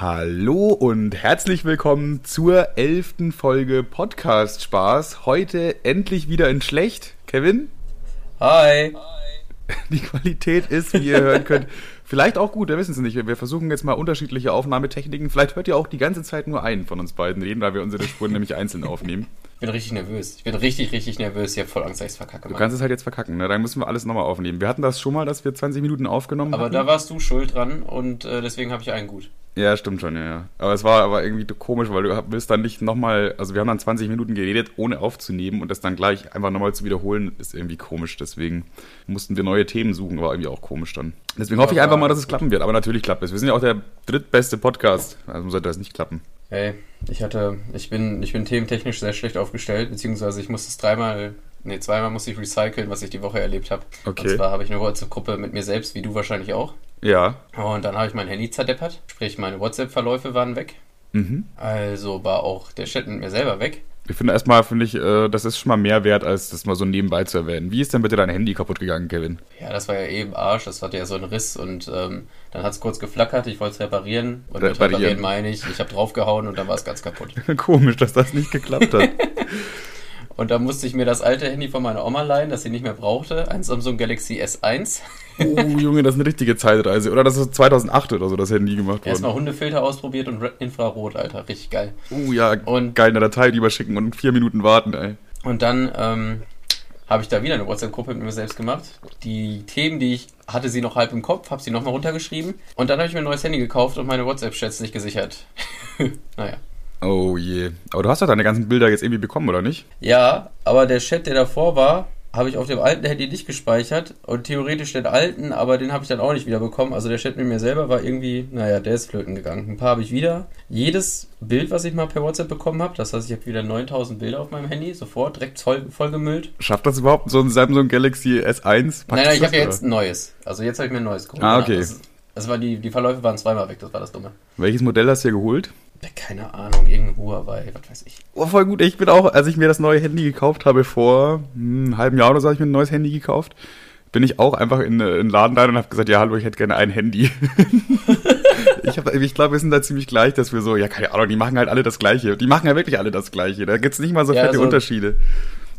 Hallo und herzlich willkommen zur elften Folge Podcast Spaß. Heute endlich wieder in schlecht. Kevin? Hi. Die Qualität ist, wie ihr hören könnt, vielleicht auch gut, wir wissen es nicht. Wir versuchen jetzt mal unterschiedliche Aufnahmetechniken. Vielleicht hört ihr auch die ganze Zeit nur einen von uns beiden reden, weil wir unsere Spuren nämlich einzeln aufnehmen. Ich bin richtig nervös. Ich bin richtig, richtig nervös. Ich habe voll Angst, dass ich es verkacke. Du kannst es halt jetzt verkacken, ne? Dann müssen wir alles nochmal aufnehmen. Wir hatten das schon mal, dass wir 20 Minuten aufgenommen Aber hatten. da warst du schuld dran und äh, deswegen habe ich einen gut. Ja, stimmt schon, ja, ja. Aber es war aber irgendwie komisch, weil du willst dann nicht nochmal, also wir haben dann 20 Minuten geredet, ohne aufzunehmen und das dann gleich einfach nochmal zu wiederholen, ist irgendwie komisch. Deswegen mussten wir neue Themen suchen, war irgendwie auch komisch dann. Deswegen hoffe ich einfach mal, dass es klappen wird. Aber natürlich klappt es. Wir sind ja auch der drittbeste Podcast. Also sollte das nicht klappen. Hey, ich hatte, ich bin, ich bin thementechnisch sehr schlecht aufgestellt, beziehungsweise ich musste es dreimal, nee, zweimal musste ich recyceln, was ich die Woche erlebt habe. Okay. Und zwar habe ich eine WhatsApp-Gruppe mit mir selbst, wie du wahrscheinlich auch. Ja. Und dann habe ich mein Handy zerdeppert, sprich meine WhatsApp-Verläufe waren weg. Mhm. Also war auch der Chat mit mir selber weg. Ich finde erstmal, finde ich, äh, das ist schon mal mehr wert, als das mal so nebenbei zu erwähnen. Wie ist denn bitte dein Handy kaputt gegangen, Kevin? Ja, das war ja eben Arsch, das hatte ja so einen Riss und ähm, dann hat es kurz geflackert, ich wollte es reparieren und mit Reparieren. reparieren meine ich, ich habe draufgehauen und dann war es ganz kaputt. Komisch, dass das nicht geklappt hat. Und dann musste ich mir das alte Handy von meiner Oma leihen, das sie nicht mehr brauchte, ein Samsung Galaxy S1. oh, Junge, das ist eine richtige Zeitreise. Oder das ist 2008 oder so das Handy gemacht Erstmal worden. Hundefilter ausprobiert und Infrarot, Alter, richtig geil. Oh ja, Und- geil, eine Datei überschicken und vier Minuten warten, ey. Und dann ähm, habe ich da wieder eine WhatsApp-Gruppe mit mir selbst gemacht. Die Themen, die ich hatte, sie noch halb im Kopf, habe sie nochmal runtergeschrieben. Und dann habe ich mir ein neues Handy gekauft und meine WhatsApp-Chats nicht gesichert. naja. Oh je. Aber du hast doch deine ganzen Bilder jetzt irgendwie bekommen, oder nicht? Ja, aber der Chat, der davor war, habe ich auf dem alten Handy nicht gespeichert und theoretisch den alten, aber den habe ich dann auch nicht wieder bekommen. Also der Chat mit mir selber war irgendwie, naja, der ist flöten gegangen. Ein paar habe ich wieder. Jedes Bild, was ich mal per WhatsApp bekommen habe, das heißt, ich habe wieder 9000 Bilder auf meinem Handy, sofort direkt voll, vollgemüllt. Schafft das überhaupt so ein Samsung Galaxy S1? nein, nein, ich habe ja jetzt ein neues. Also jetzt habe ich mir ein neues geholt. Ah, okay. Das, das war die, die Verläufe waren zweimal weg, das war das Dumme. Welches Modell hast du dir geholt? Keine Ahnung, irgendein Huawei, was weiß ich. Oh, voll gut. Ich bin auch, als ich mir das neue Handy gekauft habe, vor hm, einem halben Jahr oder so, habe ich mir ein neues Handy gekauft. Bin ich auch einfach in, äh, in den Laden rein und habe gesagt, ja, hallo, ich hätte gerne ein Handy. ich ich glaube, wir sind da ziemlich gleich, dass wir so, ja, keine Ahnung, die machen halt alle das Gleiche. Die machen ja wirklich alle das Gleiche. Da gibt's nicht mal so Ja, fette also- Unterschiede.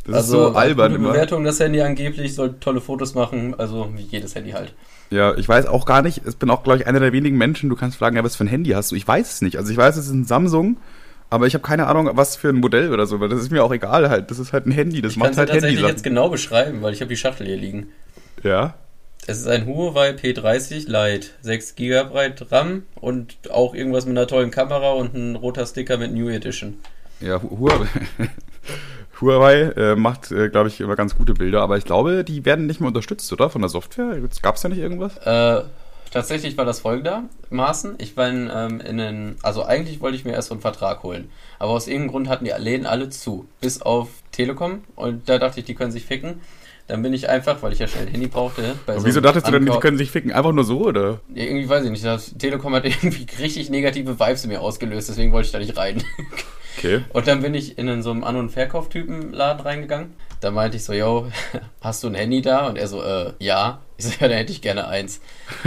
Das also ist so albern gute immer. Bewertung, das Handy angeblich, soll tolle Fotos machen, also wie jedes Handy halt. Ja, ich weiß auch gar nicht, ich bin auch, glaube ich, einer der wenigen Menschen, du kannst fragen, ja, was für ein Handy hast du? Ich weiß es nicht. Also ich weiß, es ist ein Samsung, aber ich habe keine Ahnung, was für ein Modell oder so, weil das ist mir auch egal halt. Das ist halt ein Handy, das Ich kann macht es halt tatsächlich Handy. jetzt genau beschreiben, weil ich habe die Schachtel hier liegen. Ja. Es ist ein Huawei P30 Lite, 6 GB RAM und auch irgendwas mit einer tollen Kamera und ein roter Sticker mit New Edition. Ja, Hu- Huawei, Huawei äh, macht, äh, glaube ich, immer ganz gute Bilder, aber ich glaube, die werden nicht mehr unterstützt, oder? Von der Software? Gab es da nicht irgendwas? Äh, tatsächlich war das folgendermaßen. Ich war in, ähm, in den, also eigentlich wollte ich mir erst so einen Vertrag holen. Aber aus irgendeinem Grund hatten die Läden alle zu. Bis auf Telekom. Und da dachte ich, die können sich ficken. Dann bin ich einfach, weil ich ja schnell ein Handy brauchte. So wieso dachtest du denn, die können sich ficken? Einfach nur so, oder? Ja, irgendwie weiß ich nicht. Das Telekom hat irgendwie richtig negative Vibes in mir ausgelöst, deswegen wollte ich da nicht rein. Okay. Und dann bin ich in so einen An- und Verkauftypen-Laden reingegangen. Da meinte ich so, yo, hast du ein Handy da? Und er so, äh, ja. Ich so, ja, dann hätte ich gerne eins.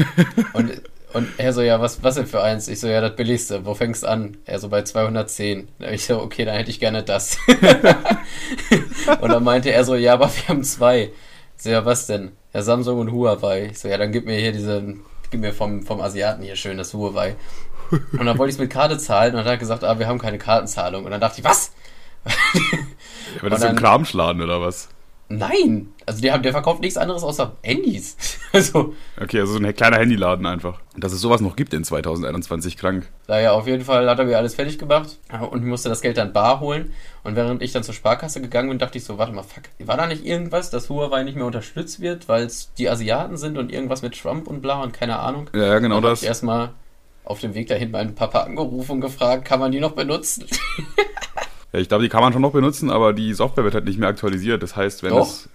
und, und er so, ja, was, was denn für eins? Ich so, ja, das billigste. Wo fängst du an? Er so, bei 210. Da ich so, okay, dann hätte ich gerne das. und dann meinte er so, ja, aber wir haben zwei. Ich so, ja, was denn? Ja, Samsung und Huawei. Ich so, ja, dann gib mir hier diese, gib mir vom, vom Asiaten hier schön das Huawei. Und dann wollte ich es mit Karte zahlen und dann hat er gesagt, ah, wir haben keine Kartenzahlung. Und dann dachte ich, was? Aber das ist so ein Kramschladen, oder was? Nein! Also haben, der verkauft nichts anderes außer Handys. Also, Okay, also so ein kleiner Handyladen einfach. Dass es sowas noch gibt in 2021, krank. naja, auf jeden Fall hat er mir alles fertig gemacht und ich musste das Geld dann bar holen. Und während ich dann zur Sparkasse gegangen bin, dachte ich so, warte mal, fuck, war da nicht irgendwas, dass Huawei nicht mehr unterstützt wird, weil es die Asiaten sind und irgendwas mit Trump und bla und keine Ahnung. Ja, genau das. Ich erstmal auf dem Weg dahin meinen Papa angerufen und gefragt, kann man die noch benutzen? Ja, ich glaube, die kann man schon noch benutzen, aber die Software wird halt nicht mehr aktualisiert. Das heißt, wenn Doch. es.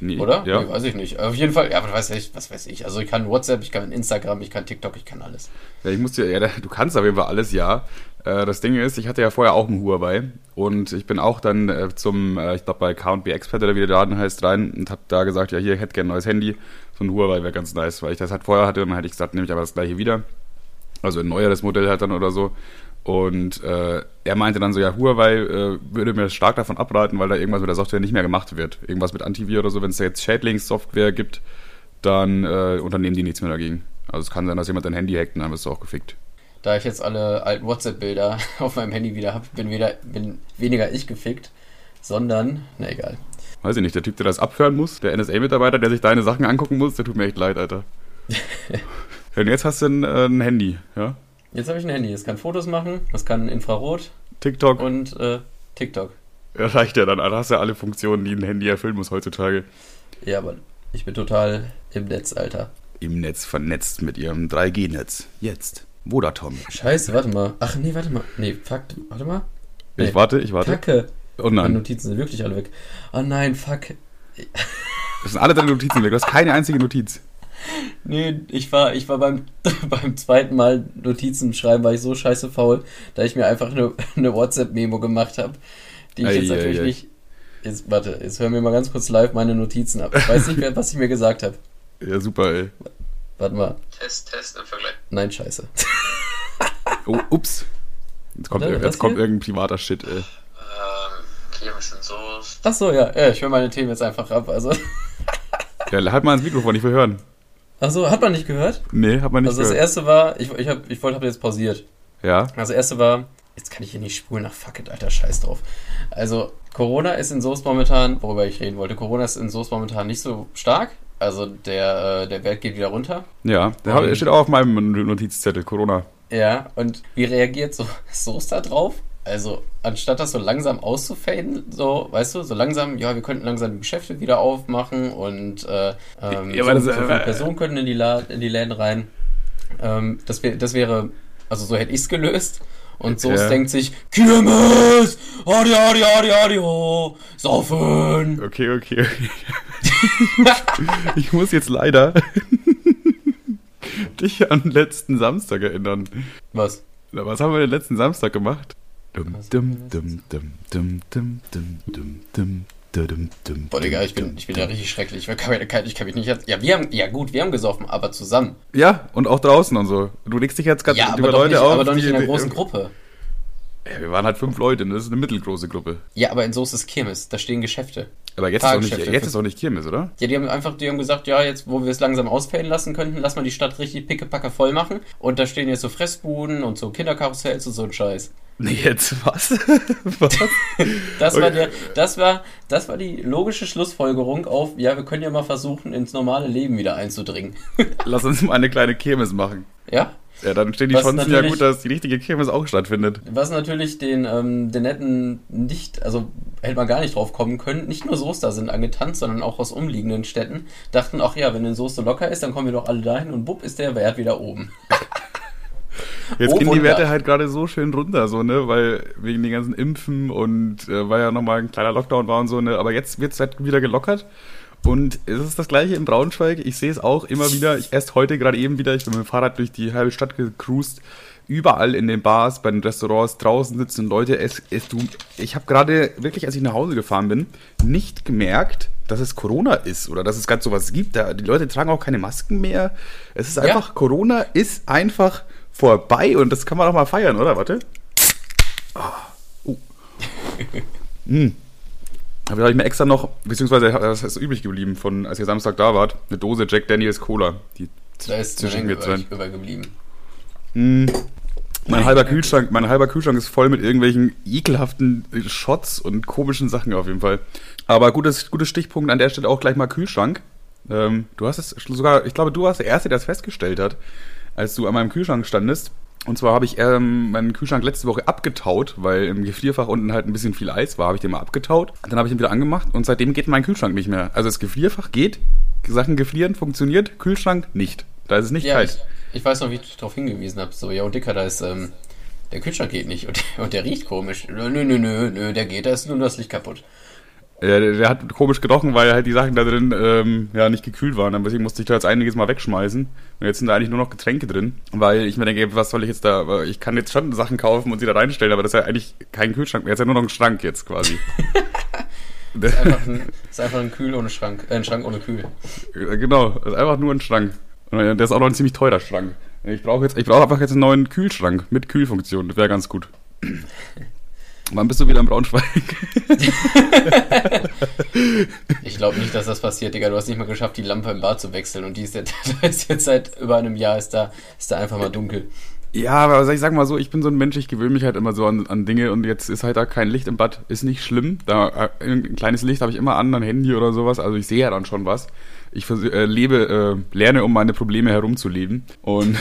Nee, Oder? Ja. Nee, weiß ich nicht. Auf jeden Fall, ja, aber weiß ich, was weiß ich. Also ich kann WhatsApp, ich kann Instagram, ich kann TikTok, ich kann alles. Ja, ich muss dir, ja, du kannst auf jeden Fall alles, ja. Äh, das Ding ist, ich hatte ja vorher auch einen Huawei und ich bin auch dann äh, zum, äh, ich glaube bei Count.B Expert oder wie der Laden heißt, rein und habe da gesagt, ja hier, ich hätte gerne ein neues Handy. So ein Huawei wäre ganz nice, weil ich das halt vorher hatte und dann hätte ich gesagt, nehme ich aber das gleiche wieder. Also ein neueres Modell halt dann oder so. Und äh, er meinte dann so, ja, Huawei äh, würde mir stark davon abraten, weil da irgendwas mit der Software nicht mehr gemacht wird. Irgendwas mit Antivir oder so. Wenn es da jetzt Schädlingssoftware gibt, dann äh, unternehmen die nichts mehr dagegen. Also es kann sein, dass jemand dein Handy hackt und dann wirst du auch gefickt. Da ich jetzt alle alten WhatsApp-Bilder auf meinem Handy wieder habe, bin, bin weniger ich gefickt, sondern, na egal. Weiß ich nicht, der Typ, der das abhören muss, der NSA-Mitarbeiter, der sich deine Sachen angucken muss, der tut mir echt leid, Alter. und jetzt hast du ein, äh, ein Handy, ja? Jetzt habe ich ein Handy. Es kann Fotos machen, es kann Infrarot TikTok. und äh, TikTok. Ja, reicht ja dann. Da hast du ja alle Funktionen, die ein Handy erfüllen muss heutzutage. Ja, aber ich bin total im Netz, Alter. Im Netz vernetzt mit ihrem 3G-Netz. Jetzt. Vodatom. Scheiße, warte mal. Ach nee, warte mal. Nee, fuck. Warte mal. Ich Nee. warte, ich warte. Kacke. Oh Meine nein. Notizen sind wirklich alle weg. Oh nein, fuck. Das sind alle deine Notizen weg. Du hast keine einzige Notiz. Nee, ich war, ich war beim, beim zweiten Mal Notizen schreiben, war ich so scheiße faul, da ich mir einfach eine, eine WhatsApp-Memo gemacht habe, die ich Ei, jetzt ei, natürlich ei. nicht. Jetzt, warte, jetzt hören wir mal ganz kurz live meine Notizen ab. Ich weiß nicht mehr, was ich mir gesagt habe. Ja, super, ey. Warte mal. Test, Test im Vergleich. Nein, scheiße. Oh, ups. Jetzt kommt, Oder? jetzt kommt hier? irgendein privater Shit, ey. Ähm, Soße. Ach so, ja, ja, ich höre meine Themen jetzt einfach ab. Also, Ja, halt mal ins Mikrofon, ich will hören. Ach so, hat man nicht gehört? Nee, hat man nicht Also das gehört. erste war, ich, ich, hab, ich wollte, hab jetzt pausiert. Ja, Also das erste war, jetzt kann ich hier nicht spulen, ach fuck it, alter, scheiß drauf. Also Corona ist in Soest momentan, worüber ich reden wollte, Corona ist in Soest momentan nicht so stark. Also der, äh, der Wert geht wieder runter. ja. Der Und- steht auch auf meinem Notizzettel, Corona. Ja, und wie reagiert so Soest da drauf? Also, anstatt das so langsam auszufaden, so, weißt du, so langsam, ja, wir könnten langsam die Geschäfte wieder aufmachen und äh, ähm, Ja, so, aber so das, viele äh, Personen könnten in die, La in die Läden rein. Ähm, das, wär, das wäre, also so hätte ich es gelöst. Und Soest Ja. denkt sich, Kirmes, Adi, Adi, Adi, Adi, ho, saufen. Okay, okay, okay. ich muss jetzt leider dich an letzten Samstag erinnern. Was? Was haben wir den letzten Samstag gemacht? Boah, Digga, ich bin, ich bin ja richtig schrecklich. Ich kann, ich kann mich nicht. Ja, wir haben, ja gut, wir haben gesoffen, aber zusammen. Ja, und auch draußen und so. Du legst dich jetzt gerade ja, über Leute nicht, auf. Aber doch nicht in einer großen Gruppe. Ja, wir waren halt fünf Leute, ne? das ist eine mittelgroße Gruppe. Ja, aber in Soos ist Kirmes, da stehen Geschäfte. Aber jetzt ist, auch nicht, jetzt ist auch nicht Kirmes, oder? Ja, die haben einfach, die haben gesagt, ja, jetzt, wo wir es langsam ausfällen lassen könnten, lass mal die Stadt richtig pickepacker voll machen. Und da stehen jetzt so Fressbuden und so Kinderkarussells und so ein Scheiß. Nee, jetzt was? was? Das war Okay. der, das war, das war die logische Schlussfolgerung auf, ja, wir können ja mal versuchen, ins normale Leben wieder einzudringen. Lass uns mal eine kleine Kirmes machen. Ja? Ja, dann stehen die Was Chancen ja gut, dass die richtige Kirmes auch stattfindet. Was natürlich den, ähm, den netten nicht, also hätte man gar nicht drauf kommen können, nicht nur Soester sind angetanzt, sondern auch aus umliegenden Städten, dachten, ach ja, wenn in Soester locker ist, dann kommen wir doch alle dahin und bupp ist der Wert wieder oben. Jetzt Oh, gehen die. Werte halt gerade so schön runter, so, ne, weil wegen den ganzen Impfen und äh, weil ja nochmal ein kleiner Lockdown war und so, ne, aber jetzt wird's halt wieder gelockert. Und es ist das gleiche in Braunschweig. Ich sehe es auch immer wieder. Ich erst heute gerade eben wieder, ich bin mit dem Fahrrad durch die halbe Stadt gecruised. Überall in den Bars, bei den Restaurants, draußen sitzen Leute. Es, es, du, ich habe gerade wirklich, als ich nach Hause gefahren bin, nicht gemerkt, dass es Corona ist oder dass es gerade sowas gibt. Da, die Leute tragen auch keine Masken mehr. Es ist Ja. einfach, Corona ist einfach vorbei und das kann man auch mal feiern, oder? Warte. Oh. hm. Aber da habe ich mir extra noch, beziehungsweise das ist übrig geblieben von, als ihr Samstag da wart, eine Dose Jack Daniels Cola. Die Da ist zwischen mir zwei. über, übergeblieben. Hm. Mein halber Kühlschrank, mein halber Kühlschrank ist voll mit irgendwelchen ekelhaften Shots und komischen Sachen auf jeden Fall. Aber gutes, gutes Stichpunkt an der Stelle auch gleich mal Kühlschrank. Ähm, du hast es sogar, ich glaube, du warst der Erste, der es festgestellt hat, als du an meinem Kühlschrank standest. Und zwar habe ich ähm, meinen Kühlschrank letzte Woche abgetaut, weil im Gefrierfach unten halt ein bisschen viel Eis war, habe ich den mal abgetaut. Dann habe ich ihn wieder angemacht und seitdem geht mein Kühlschrank nicht mehr. Also das Gefrierfach geht, Sachen gefrieren funktioniert, Kühlschrank nicht. Da ist es nicht Ja, kalt. ich, ich weiß noch, wie ich darauf hingewiesen habe. So, ja, und Dicker, da ist, ähm, der Kühlschrank geht nicht und, und der riecht komisch. Nö, nö, nö, nö, der geht, da ist nur das Licht kaputt. Ja, der, der hat komisch gerochen, weil halt die Sachen da drin ähm, ja nicht gekühlt waren. Dann Deswegen musste ich da jetzt einiges mal wegschmeißen. Und jetzt sind da eigentlich nur noch Getränke drin. Weil ich mir denke, was soll ich jetzt da. weil Ich kann jetzt schon Sachen kaufen und sie da reinstellen, aber das ist ja eigentlich kein Kühlschrank mehr. Jetzt ist ja nur noch ein Schrank jetzt quasi. Ist einfach ein, ist einfach ein Kühl ohne Schrank, äh, ein Schrank ohne Kühl. genau, das ist einfach nur ein Schrank. Und der ist auch noch ein ziemlich teurer Schrank. Ich brauche jetzt, ich brauche einfach jetzt einen neuen Kühlschrank mit Kühlfunktion. Das wäre ganz gut. Wann bist du wieder in Braunschweig? Ich glaube nicht, dass das passiert, Digga. Du hast nicht mal geschafft, die Lampe im Bad zu wechseln und die ist jetzt, ist jetzt seit über einem Jahr ist da, ist da einfach mal dunkel. Ja, aber ich sag mal so, ich bin so ein Mensch, ich gewöhne mich halt immer so an, an Dinge und jetzt ist halt da kein Licht im Bad, ist nicht schlimm. Da äh, ein kleines Licht habe ich immer an, ein Handy oder sowas, also ich sehe ja dann schon was. Ich äh, lebe, äh, lerne, um meine Probleme herumzuleben. Und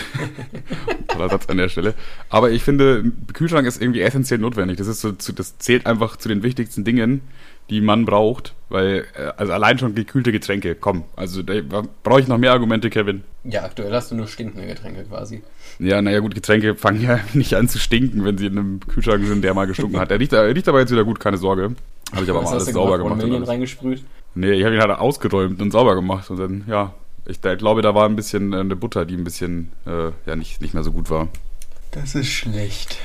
toller Satz an der Stelle. Aber ich finde, Kühlschrank ist irgendwie essentiell notwendig. Das ist so, das zählt einfach zu den wichtigsten Dingen, die man braucht, weil äh, also allein schon gekühlte Getränke, komm. Also da brauche ich noch mehr Argumente, Kevin. Ja, aktuell hast du nur stinkende Getränke quasi. Ja, naja, gut, Getränke fangen ja nicht an zu stinken, wenn sie in einem Kühlschrank sind, der mal gestunken hat. Der riecht, er riecht aber jetzt wieder gut, keine Sorge. Habe ich aber Was mal alles hast du sauber gemacht? Million alles. reingesprüht? Nee, ich habe ihn halt ausgeräumt und sauber gemacht. Und dann, ja, ich da, glaube, da war ein bisschen äh, eine Butter, die ein bisschen, äh, ja, nicht, nicht mehr so gut war. Das ist schlecht.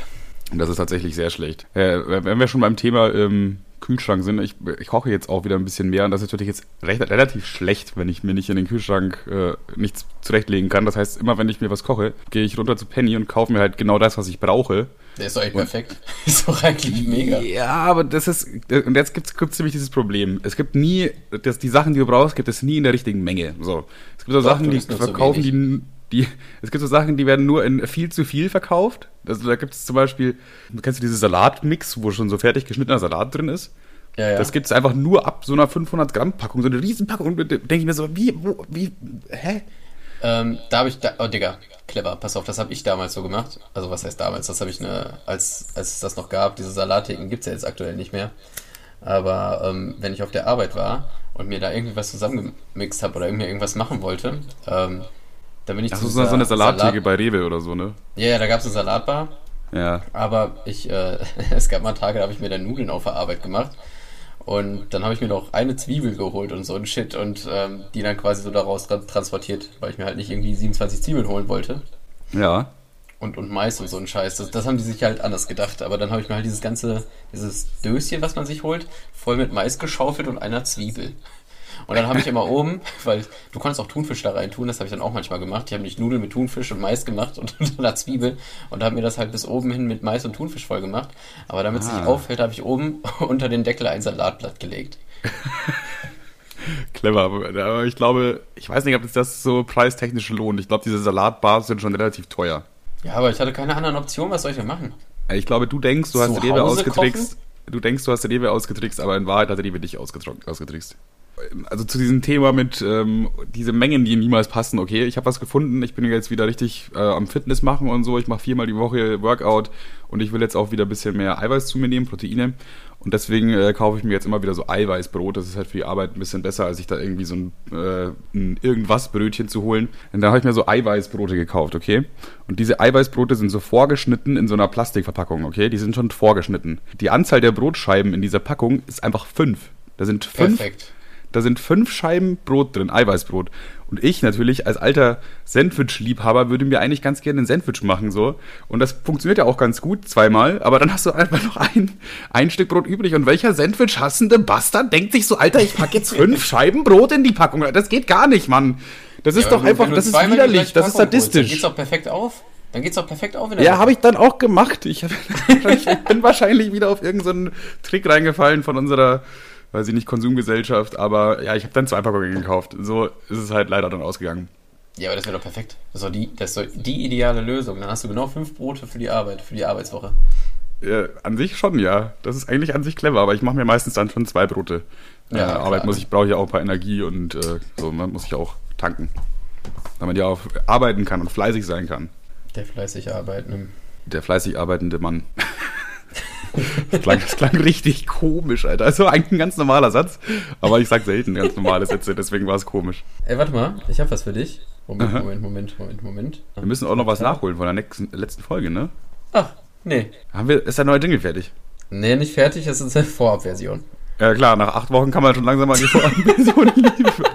Und das ist tatsächlich sehr schlecht. Äh, wenn wir schon beim Thema ähm, Kühlschrank sind, ich, ich koche jetzt auch wieder ein bisschen mehr und das ist natürlich jetzt recht, relativ schlecht, wenn ich mir nicht in den Kühlschrank äh, nichts zurechtlegen kann. Das heißt, immer wenn ich mir was koche, gehe ich runter zu Penny und kaufe mir halt genau das, was ich brauche. Der ist doch echt perfekt. Ist doch eigentlich mega. Ja, aber das ist, und jetzt gibt es nämlich dieses Problem. Es gibt nie, das, die Sachen, die du brauchst, gibt es nie in der richtigen Menge. So. Es gibt so Doch, Sachen, die verkaufen, die, die, es gibt so Sachen, die werden nur in viel zu viel verkauft. Also da gibt es zum Beispiel, kennst du diese Salatmix, wo schon so fertig geschnittener Salat drin ist? Ja, ja. Das gibt es einfach nur ab so einer 500 Gramm Packung, so eine Riesenpackung. Und da denke ich mir so, wie, wo, wie, hä? Ähm, da habe ich, da, oh Digga, clever, pass auf, das habe ich damals so gemacht. Also was heißt damals? Das habe ich eine, als, als es das noch gab, diese Salattheken gibt es ja jetzt aktuell nicht mehr. Aber ähm, wenn ich auf der Arbeit war und mir da irgendwie was zusammengemixt habe oder irgendwie irgendwas machen wollte, ähm, dann bin ich Ach zu so, so eine Salattheke Salat- bei Rewe oder so, ne? Ja, ja, da gab es eine Salatbar. Ja. Aber ich, äh, es gab mal Tage, da habe ich mir dann Nudeln auf der Arbeit gemacht. Und dann habe ich mir noch eine Zwiebel geholt und so ein Shit und ähm, die dann quasi so daraus tra transportiert, weil ich mir halt nicht irgendwie 27 Zwiebeln holen wollte. Ja. Und, und Mais und so ein Scheiß. Das, das haben die sich halt anders gedacht. Aber dann habe ich mir halt dieses ganze, dieses Döschen, was man sich holt, voll mit Mais geschaufelt und einer Zwiebel. Und dann habe ich immer oben, weil du konntest auch Thunfisch da rein tun, das habe ich dann auch manchmal gemacht. Ich habe nicht Nudeln mit Thunfisch und Mais gemacht und einer Zwiebel und habe mir das halt bis oben hin mit Mais und Thunfisch voll gemacht. Aber damit es Ah. nicht auffällt, habe ich oben unter den Deckel ein Salatblatt gelegt. Clever, aber ich glaube, ich weiß nicht, ob das so preistechnisch lohnt. Ich glaube, diese Salatbars sind schon relativ teuer. Ja, aber ich hatte keine anderen Optionen, was soll ich denn machen? Ich glaube, du denkst, du hast Zu Rewe Hause ausgetrickst. Du denkst, du hast Rewe ausgetrickst, aber in Wahrheit hat Rewe dich ausgetrickst. Also zu diesem Thema mit ähm, diese Mengen, die niemals passen. Okay, ich habe was gefunden. Ich bin jetzt wieder richtig äh, am Fitness machen und so. Ich mache viermal die Woche Workout und ich will jetzt auch wieder ein bisschen mehr Eiweiß zu mir nehmen, Proteine. Und deswegen äh, kaufe ich mir jetzt immer wieder so Eiweißbrot. Das ist halt für die Arbeit ein bisschen besser, als sich da irgendwie so ein, äh, ein irgendwas Brötchen zu holen. Und da habe ich mir so Eiweißbrote gekauft, okay? Und diese Eiweißbrote sind so vorgeschnitten in so einer Plastikverpackung, okay? Die sind schon vorgeschnitten. Die Anzahl der Brotscheiben in dieser Packung ist einfach fünf. Da sind fünf Perfekt. Da sind fünf Scheiben Brot drin, Eiweißbrot. Und ich natürlich als alter Sandwich-Liebhaber würde mir eigentlich ganz gerne ein Sandwich machen, so. Und das funktioniert ja auch ganz gut zweimal, aber dann hast du einfach noch ein, ein Stück Brot übrig. Und welcher Sandwich-hassende Bastard denkt sich so, Alter, ich pack jetzt fünf Scheiben Brot in die Packung. Das geht gar nicht, Mann. Das ist Ja, doch einfach, das ist widerlich, das ist holst, Dann sadistisch. geht's doch perfekt auf. Dann geht's doch perfekt auf Ja, habe ich dann auch gemacht. Ich, hab, ich bin wahrscheinlich wieder auf irgendeinen Trick reingefallen von unserer, weiß ich nicht, Konsumgesellschaft. Aber ja, ich habe dann zwei Packungen gekauft. So ist es halt leider dann ausgegangen. Ja, aber das wäre doch perfekt. Das ist doch, die, das ist die ideale Lösung. Dann hast du genau fünf Brote für die Arbeit, für die Arbeitswoche. Ja, an sich schon, ja. Das ist eigentlich an sich clever, aber ich mache mir meistens dann schon zwei Brote. Ja, Ja, klar. Arbeit muss ich, brauche ja auch ein paar Energie und äh, so, man muss ich auch tanken. Damit ja auch arbeiten kann und fleißig sein kann. Der fleißig arbeiten. Der fleißig arbeitende Mann. das, klang, das klang richtig komisch, Alter. Also eigentlich ein ganz normaler Satz, aber ich sag selten ganz normale Sätze, deswegen war es komisch. Ey, warte mal, ich habe was für dich. Moment. Moment, Moment, Moment, Moment. Wir müssen auch noch was nachholen von der nächsten, letzten Folge, ne? Ach, nee. Haben wir, ist der neue Jingle fertig? Nee, nicht fertig, es ist eine Vorabversion. Ja klar, nach acht Wochen kann man schon langsam mal die Vorabversion liefern.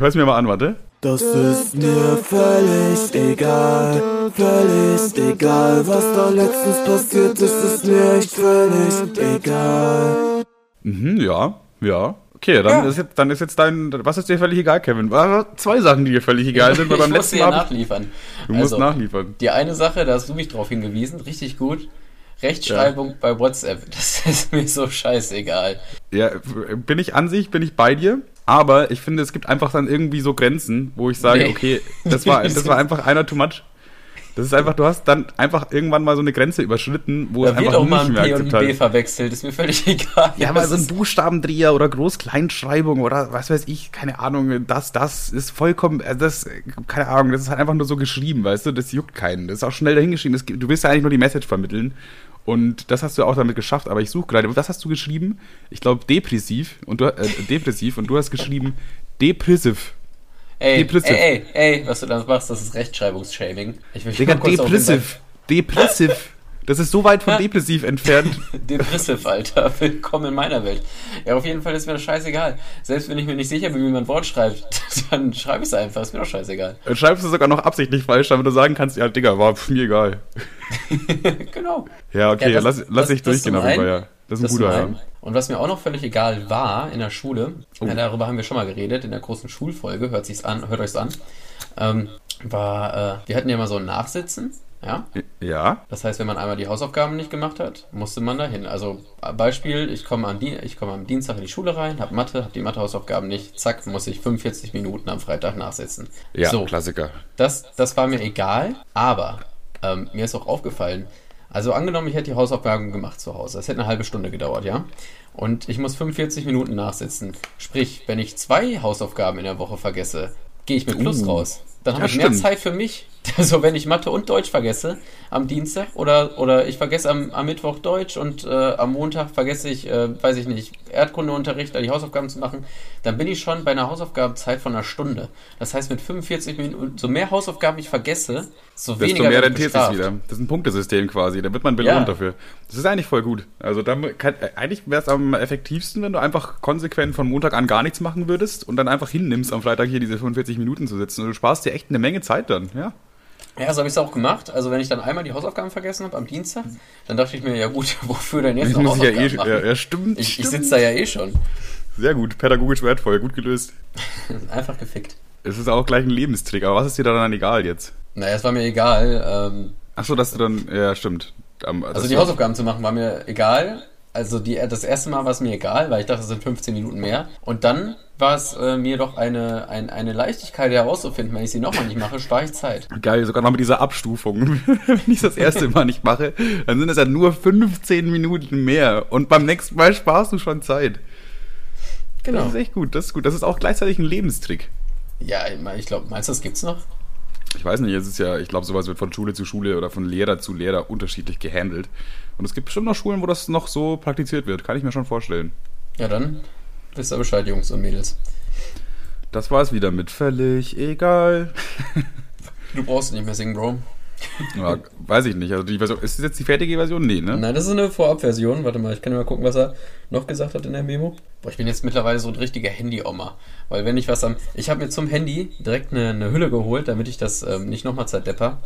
Ich hör's mir mal an, warte. Das ist mir völlig egal, völlig egal, was da letztens passiert ist, ist mir echt völlig egal. Mhm, ja, ja. Okay, dann, Ja. ist jetzt, dann ist jetzt dein. Was ist dir völlig egal, Kevin? War zwei Sachen, die dir völlig egal sind, weil beim ich letzten ja Mal. nachliefern. Du musst Also, nachliefern. Die eine Sache, da hast du mich drauf hingewiesen, richtig gut. Rechtschreibung bei WhatsApp. Das ist mir so scheißegal. Ja, bin ich an sich, bin ich bei dir. Aber ich finde, es gibt einfach dann irgendwie so Grenzen, wo ich sage, Nee. okay, das war, das war einfach einer too much. Das ist einfach, du hast dann einfach irgendwann mal so eine Grenze überschritten, wo es Da wird einfach auch mal nicht ein mehr P und ein B verwechselt, ist mir völlig egal. Ja, aber so ein Buchstabendreher oder Groß-Kleinschreibung oder was weiß ich, keine Ahnung, das, das ist vollkommen, äh, das, keine Ahnung, das ist halt einfach nur so geschrieben, weißt du, das juckt keinen. Das ist auch schnell dahingeschrieben. Das, du willst ja eigentlich nur die Message vermitteln. Und das hast du auch damit geschafft, aber ich suche gerade, was hast du geschrieben? Ich glaube depressiv und du, äh, depressiv und du hast geschrieben depressiv. Ey, Depressive. ey, ey, ey, was du da machst, das ist Rechtschreibungsshaming. Ich will Digga, depressiv. Depressiv. Das ist so weit von depressiv entfernt. Depressive, Alter. Willkommen in meiner Welt. Ja, auf jeden Fall ist mir das scheißegal. Selbst wenn ich mir nicht sicher bin, wie man ein Wort schreibt, dann schreibe ich es einfach. Ist mir doch scheißegal. Dann schreibst du sogar noch absichtlich falsch, damit du sagen kannst, ja, Digga, war mir egal. genau. Ja, okay, Ja, das- lass, lass das- ich durchgehen zum auf jeden Fall, einen. ja. Das ist ein Das guter, einen. Und was mir auch noch völlig egal war in der Schule, Oh. ja, darüber haben wir schon mal geredet, in der großen Schulfolge, hört sich's an, hört euch's an, ähm, war, äh, wir hatten ja immer so ein Nachsitzen, ja. Ja, Das heißt, wenn man einmal die Hausaufgaben nicht gemacht hat, musste man dahin. Also Beispiel, ich komme am, Dien ich komme am Dienstag in die Schule rein, habe Mathe, habe die Mathehausaufgaben nicht, zack, muss ich 45 Minuten am Freitag nachsitzen. ja, so, Klassiker. das, das war mir egal, aber ähm, mir ist auch aufgefallen, also angenommen, ich hätte die Hausaufgaben gemacht zu Hause. Das hätte eine halbe Stunde gedauert, ja? Und ich muss 45 Minuten nachsitzen. Sprich, wenn ich zwei Hausaufgaben in der Woche vergesse, gehe ich mit Plus Uh. raus. Dann habe Ja, ich mehr stimmt. Zeit für mich. Also wenn ich Mathe und Deutsch vergesse am Dienstag oder, oder ich vergesse am, am Mittwoch Deutsch und äh, am Montag vergesse ich, äh, weiß ich nicht, Erdkundeunterricht, die Hausaufgaben zu machen, dann bin ich schon bei einer Hausaufgabenzeit von einer Stunde. Das heißt, mit 45 Minuten, so mehr Hausaufgaben ich vergesse, so Desto weniger mehr rentiert bestraft. wieder. Das ist ein Punktesystem quasi. Da wird man belohnt Ja. dafür. Das ist eigentlich voll gut. Also da kann, äh, eigentlich wäre es am effektivsten, wenn du einfach konsequent von Montag an gar nimmst machen würdest und dann einfach hinnimmst, am Freitag hier diese 45 Minuten zu sitzen. Und du sparst dir echt eine Menge Zeit dann, ja. Ja, so habe ich es auch gemacht. Also wenn ich dann einmal die Hausaufgaben vergessen habe am Dienstag, dann dachte ich mir, ja gut, wofür denn jetzt Ich noch ja eh, machen? ja, ja, stimmt. ich ich sitze da ja eh schon. Sehr gut, pädagogisch wertvoll, gut gelöst. Einfach gefickt. Es ist auch gleich ein Lebenstrick, aber was ist dir da dann egal jetzt? Naja, es war mir egal. Ähm, Achso, dass du dann, ja, stimmt. Also die Hausaufgaben zu machen war mir egal. Also die, das erste Mal war es mir egal, weil ich dachte, es sind 15 Minuten mehr. Und dann war es äh, mir doch eine, ein, eine Leichtigkeit herauszufinden, wenn ich sie nochmal nicht mache, spare ich Zeit. Geil, sogar noch mit dieser Abstufung. Wenn ich das erste Mal nicht mache, dann sind es ja nur 15 Minuten mehr. Und beim nächsten Mal sparst du schon Zeit. Genau. Das ist echt gut, das ist gut. Das ist auch gleichzeitig ein Lebenstrick. Ja, ich glaube, meinst du, das gibt's noch? Ich weiß nicht, es ist ja, ich glaube, sowas wird von Schule zu Schule oder von Lehrer zu Lehrer unterschiedlich gehandelt. Und es gibt bestimmt noch Schulen, wo das noch so praktiziert wird. Kann ich mir schon vorstellen. Ja, dann wisst ihr Bescheid, Jungs und Mädels. Das war's wieder mit völlig egal. Du brauchst nicht mehr singen, Bro. Ja, weiß ich nicht. Also die Version, ist das jetzt die fertige Version? Nee, ne? Nein, das ist eine Vorabversion. Warte mal, ich kann ja mal gucken, was er noch gesagt hat in der Memo. Boah, ich bin jetzt mittlerweile so ein richtiger Handy-Oma. Weil wenn ich was am... Ich habe mir zum Handy direkt eine, eine Hülle geholt, damit ich das ähm, nicht nochmal zerdepper.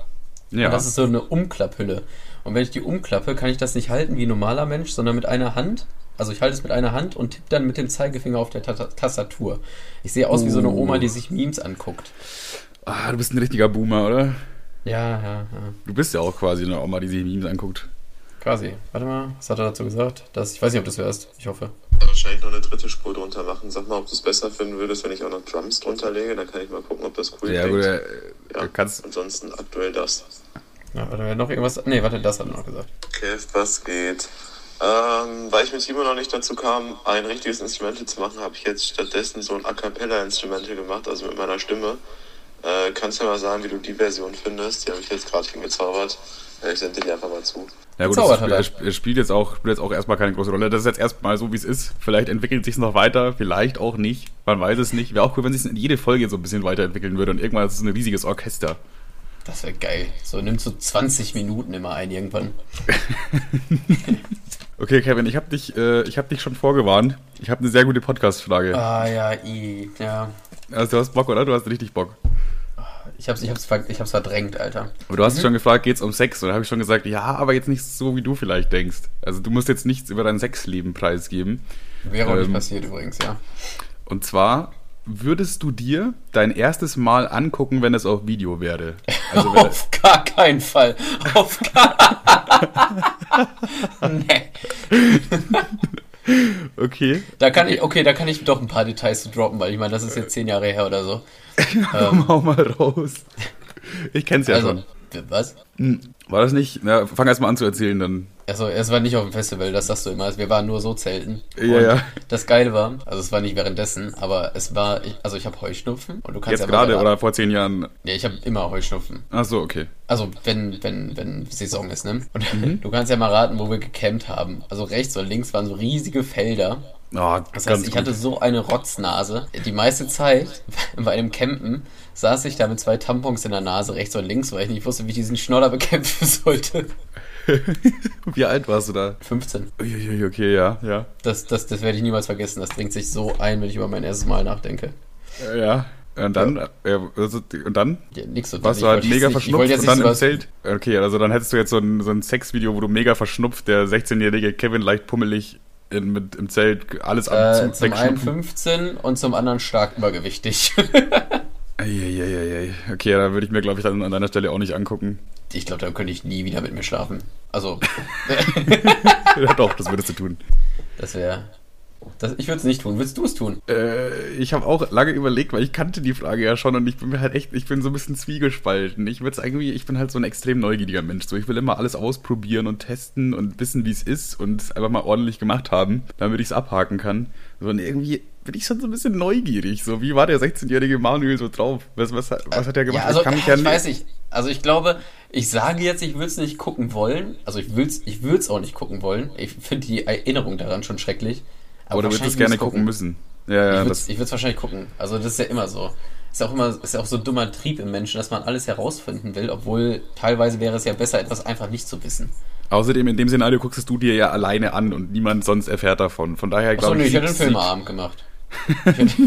Ja. Und das ist so eine Umklapphülle. Und wenn ich die umklappe, kann ich das nicht halten wie ein normaler Mensch, sondern mit einer Hand. Also ich halte es mit einer Hand und tippe dann mit dem Zeigefinger auf der Ta Tastatur. Ich sehe aus wie so eine Uh. Oma, die sich Memes anguckt. ah, du bist ein richtiger Boomer, oder? Ja, ja, ja. Du bist ja auch quasi eine Oma, die sich Memes anguckt. Quasi. Warte mal, was hat er dazu gesagt? Das, ich weiß nicht, ob du das hörst. Ich hoffe. Wahrscheinlich noch eine dritte Spur drunter machen. Sag mal, ob du es besser finden würdest, wenn ich auch noch Drums drunter lege. Dann kann ich mal gucken, ob das cool Ja, klingt. gut, äh, Ja. du kannst. Ansonsten aktuell das. Ja, warte, noch irgendwas? Nee, warte, das hat er noch gesagt. Kev, was geht? Ähm, weil ich mit Timo noch nicht dazu kam, ein richtiges Instrumental zu machen, habe ich jetzt stattdessen so ein A Cappella-Instrumental gemacht, also mit meiner Stimme. Äh, kannst du ja mal sagen, wie du die Version findest? Die habe ich jetzt gerade hingezaubert. Äh, ich sende dir die einfach mal zu. Ja gut, Gezaubert das, hat er. es sp- es spielt jetzt auch spielt jetzt auch erstmal keine große Rolle. Das ist jetzt erstmal so, wie es ist. Vielleicht entwickelt sich noch weiter, vielleicht auch nicht. Man weiß es nicht. Wäre auch cool, wenn sich in jede Folge so ein bisschen weiterentwickeln würde und irgendwann ist es ein riesiges Orchester. Das wäre geil. So, nimmt so 20 Minuten immer ein irgendwann. Okay, Kevin, ich habe dich, äh, ich habe dich schon vorgewarnt. Ich habe eine sehr gute Podcast-Frage. Ah ja, i, ja. Also du hast Bock, oder? Du hast richtig Bock. Ich hab's, ich hab's, ich hab's verdrängt, Alter. Aber du hast schon gefragt, geht's um Sex? Und da habe ich schon gesagt, ja, aber jetzt nicht so, wie du vielleicht denkst. Also du musst jetzt nichts über dein Sexleben preisgeben. Wäre auch nicht Ähm. passiert übrigens, ja. Und zwar würdest du dir dein erstes Mal angucken, wenn es auf Video wäre? Also wenn, Auf gar keinen Fall. Auf gar Nee. okay, Da kann ich, okay, da kann ich doch ein paar Details zu droppen, weil ich meine, das ist jetzt zehn Jahre her oder so. komm, hau mal raus. Ich kenn's ja also, schon. was? Hm, War das nicht? Na, fang erst mal an zu erzählen, dann. Also, es war nicht auf dem Festival, das sagst du immer. Wir waren nur so zelten. Ja, und ja. Das Geile war, also es war nicht währenddessen, aber es war, also ich habe Heuschnupfen und du kannst Jetzt ja gerade oder vor zehn Jahren? Nee, ich habe immer Heuschnupfen. Ach so, okay. Also wenn, wenn, wenn Saison ist, ne? Und Mhm. du kannst ja mal raten, wo wir gecampt haben. Also rechts und links waren so riesige Felder. Oh, Das heißt, ich hatte so eine Rotznase. Die meiste Zeit bei einem Campen saß ich da mit zwei Tampons in der Nase, rechts und links, weil ich nicht wusste, wie ich diesen Schnoller bekämpfen sollte. Wie alt warst du da? 15. Uiuiui, Okay, ja, ja. Das, das, das werde ich niemals vergessen. Das dringt sich so ein, wenn ich über mein erstes Mal nachdenke. Äh, Ja. Und dann, ja. also, und dann? Ja, nix so Warst du halt mega verschnupft und dann im Zelt? Okay, also dann hättest du jetzt so ein, so ein Sexvideo, wo du mega verschnupft, der 16-jährige Kevin leicht pummelig in, mit, im Zelt alles am Äh, zum zum einen Wegschnupfen. 15 und zum anderen stark übergewichtig. Eieieiei. Okay, da würde ich mir, glaube ich, dann an deiner Stelle auch nicht angucken. ich glaube, dann könnte ich nie wieder mit mir schlafen. Also, ja, doch, das würdest du tun. das wäre. Das, ich würde es nicht tun. Würdest du es tun? Äh, ich habe auch lange überlegt, weil ich kannte die Frage ja schon und ich bin mir halt echt, ich bin so ein bisschen zwiegespalten. Ich würde irgendwie, ich bin halt so ein extrem neugieriger Mensch. So, ich will immer alles ausprobieren und testen und wissen, wie es ist und es einfach mal ordentlich gemacht haben, damit ich es abhaken kann. So, und irgendwie bin ich schon so ein bisschen neugierig. So, wie war der 16-jährige Manuel so drauf? Was, was, was hat er gemacht? Ja, also, ich kann mich ich, ja nicht. weiß nicht. Also, ich glaube, ich sage jetzt, ich würde es nicht gucken wollen. Also, ich würde es ich würd's auch nicht gucken wollen. Ich finde die Erinnerung daran schon schrecklich. Aber du würdest es gerne gucken müssen. Ja, ja, Ich würde es ich wahrscheinlich gucken. Also, das ist ja immer so. Ist auch immer, ist ja auch so ein dummer Trieb im Menschen, dass man alles herausfinden will, obwohl teilweise wäre es ja besser, etwas einfach nicht zu wissen. außerdem in dem Szenario guckst es du dir ja alleine an und niemand sonst erfährt davon. Von daher Achso, glaube ich. ich hätte einen Filmeabend gemacht. Ich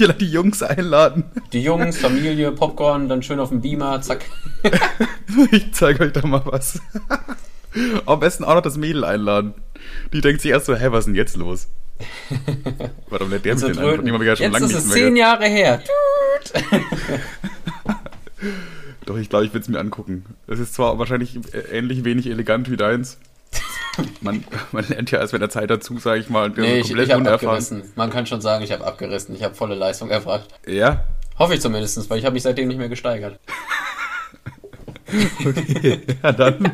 will die Jungs einladen. Die Jungs, Familie, Popcorn, dann schön auf dem Beamer, zack. Ich zeige euch da mal was. Am besten auch noch das Mädel einladen. Die denkt sich erst so, hä, was ist denn jetzt los? Warum lädt der mich So denn ein? Den hab ich ja schon Jetzt lange ist nicht es mehr zehn. Jahre her. Doch, ich glaube, ich will es mir angucken. Es ist zwar wahrscheinlich äh, ähnlich wenig elegant wie deins. Man, man lernt ja erst mit der Zeit dazu, sage ich mal, und wir Nee, ich, ich habe abgerissen. Man kann schon sagen, ich habe abgerissen. Ich habe volle Leistung erbracht. Ja, Hoffe ich zumindest, weil ich habe mich seitdem nicht mehr gesteigert. ja dann.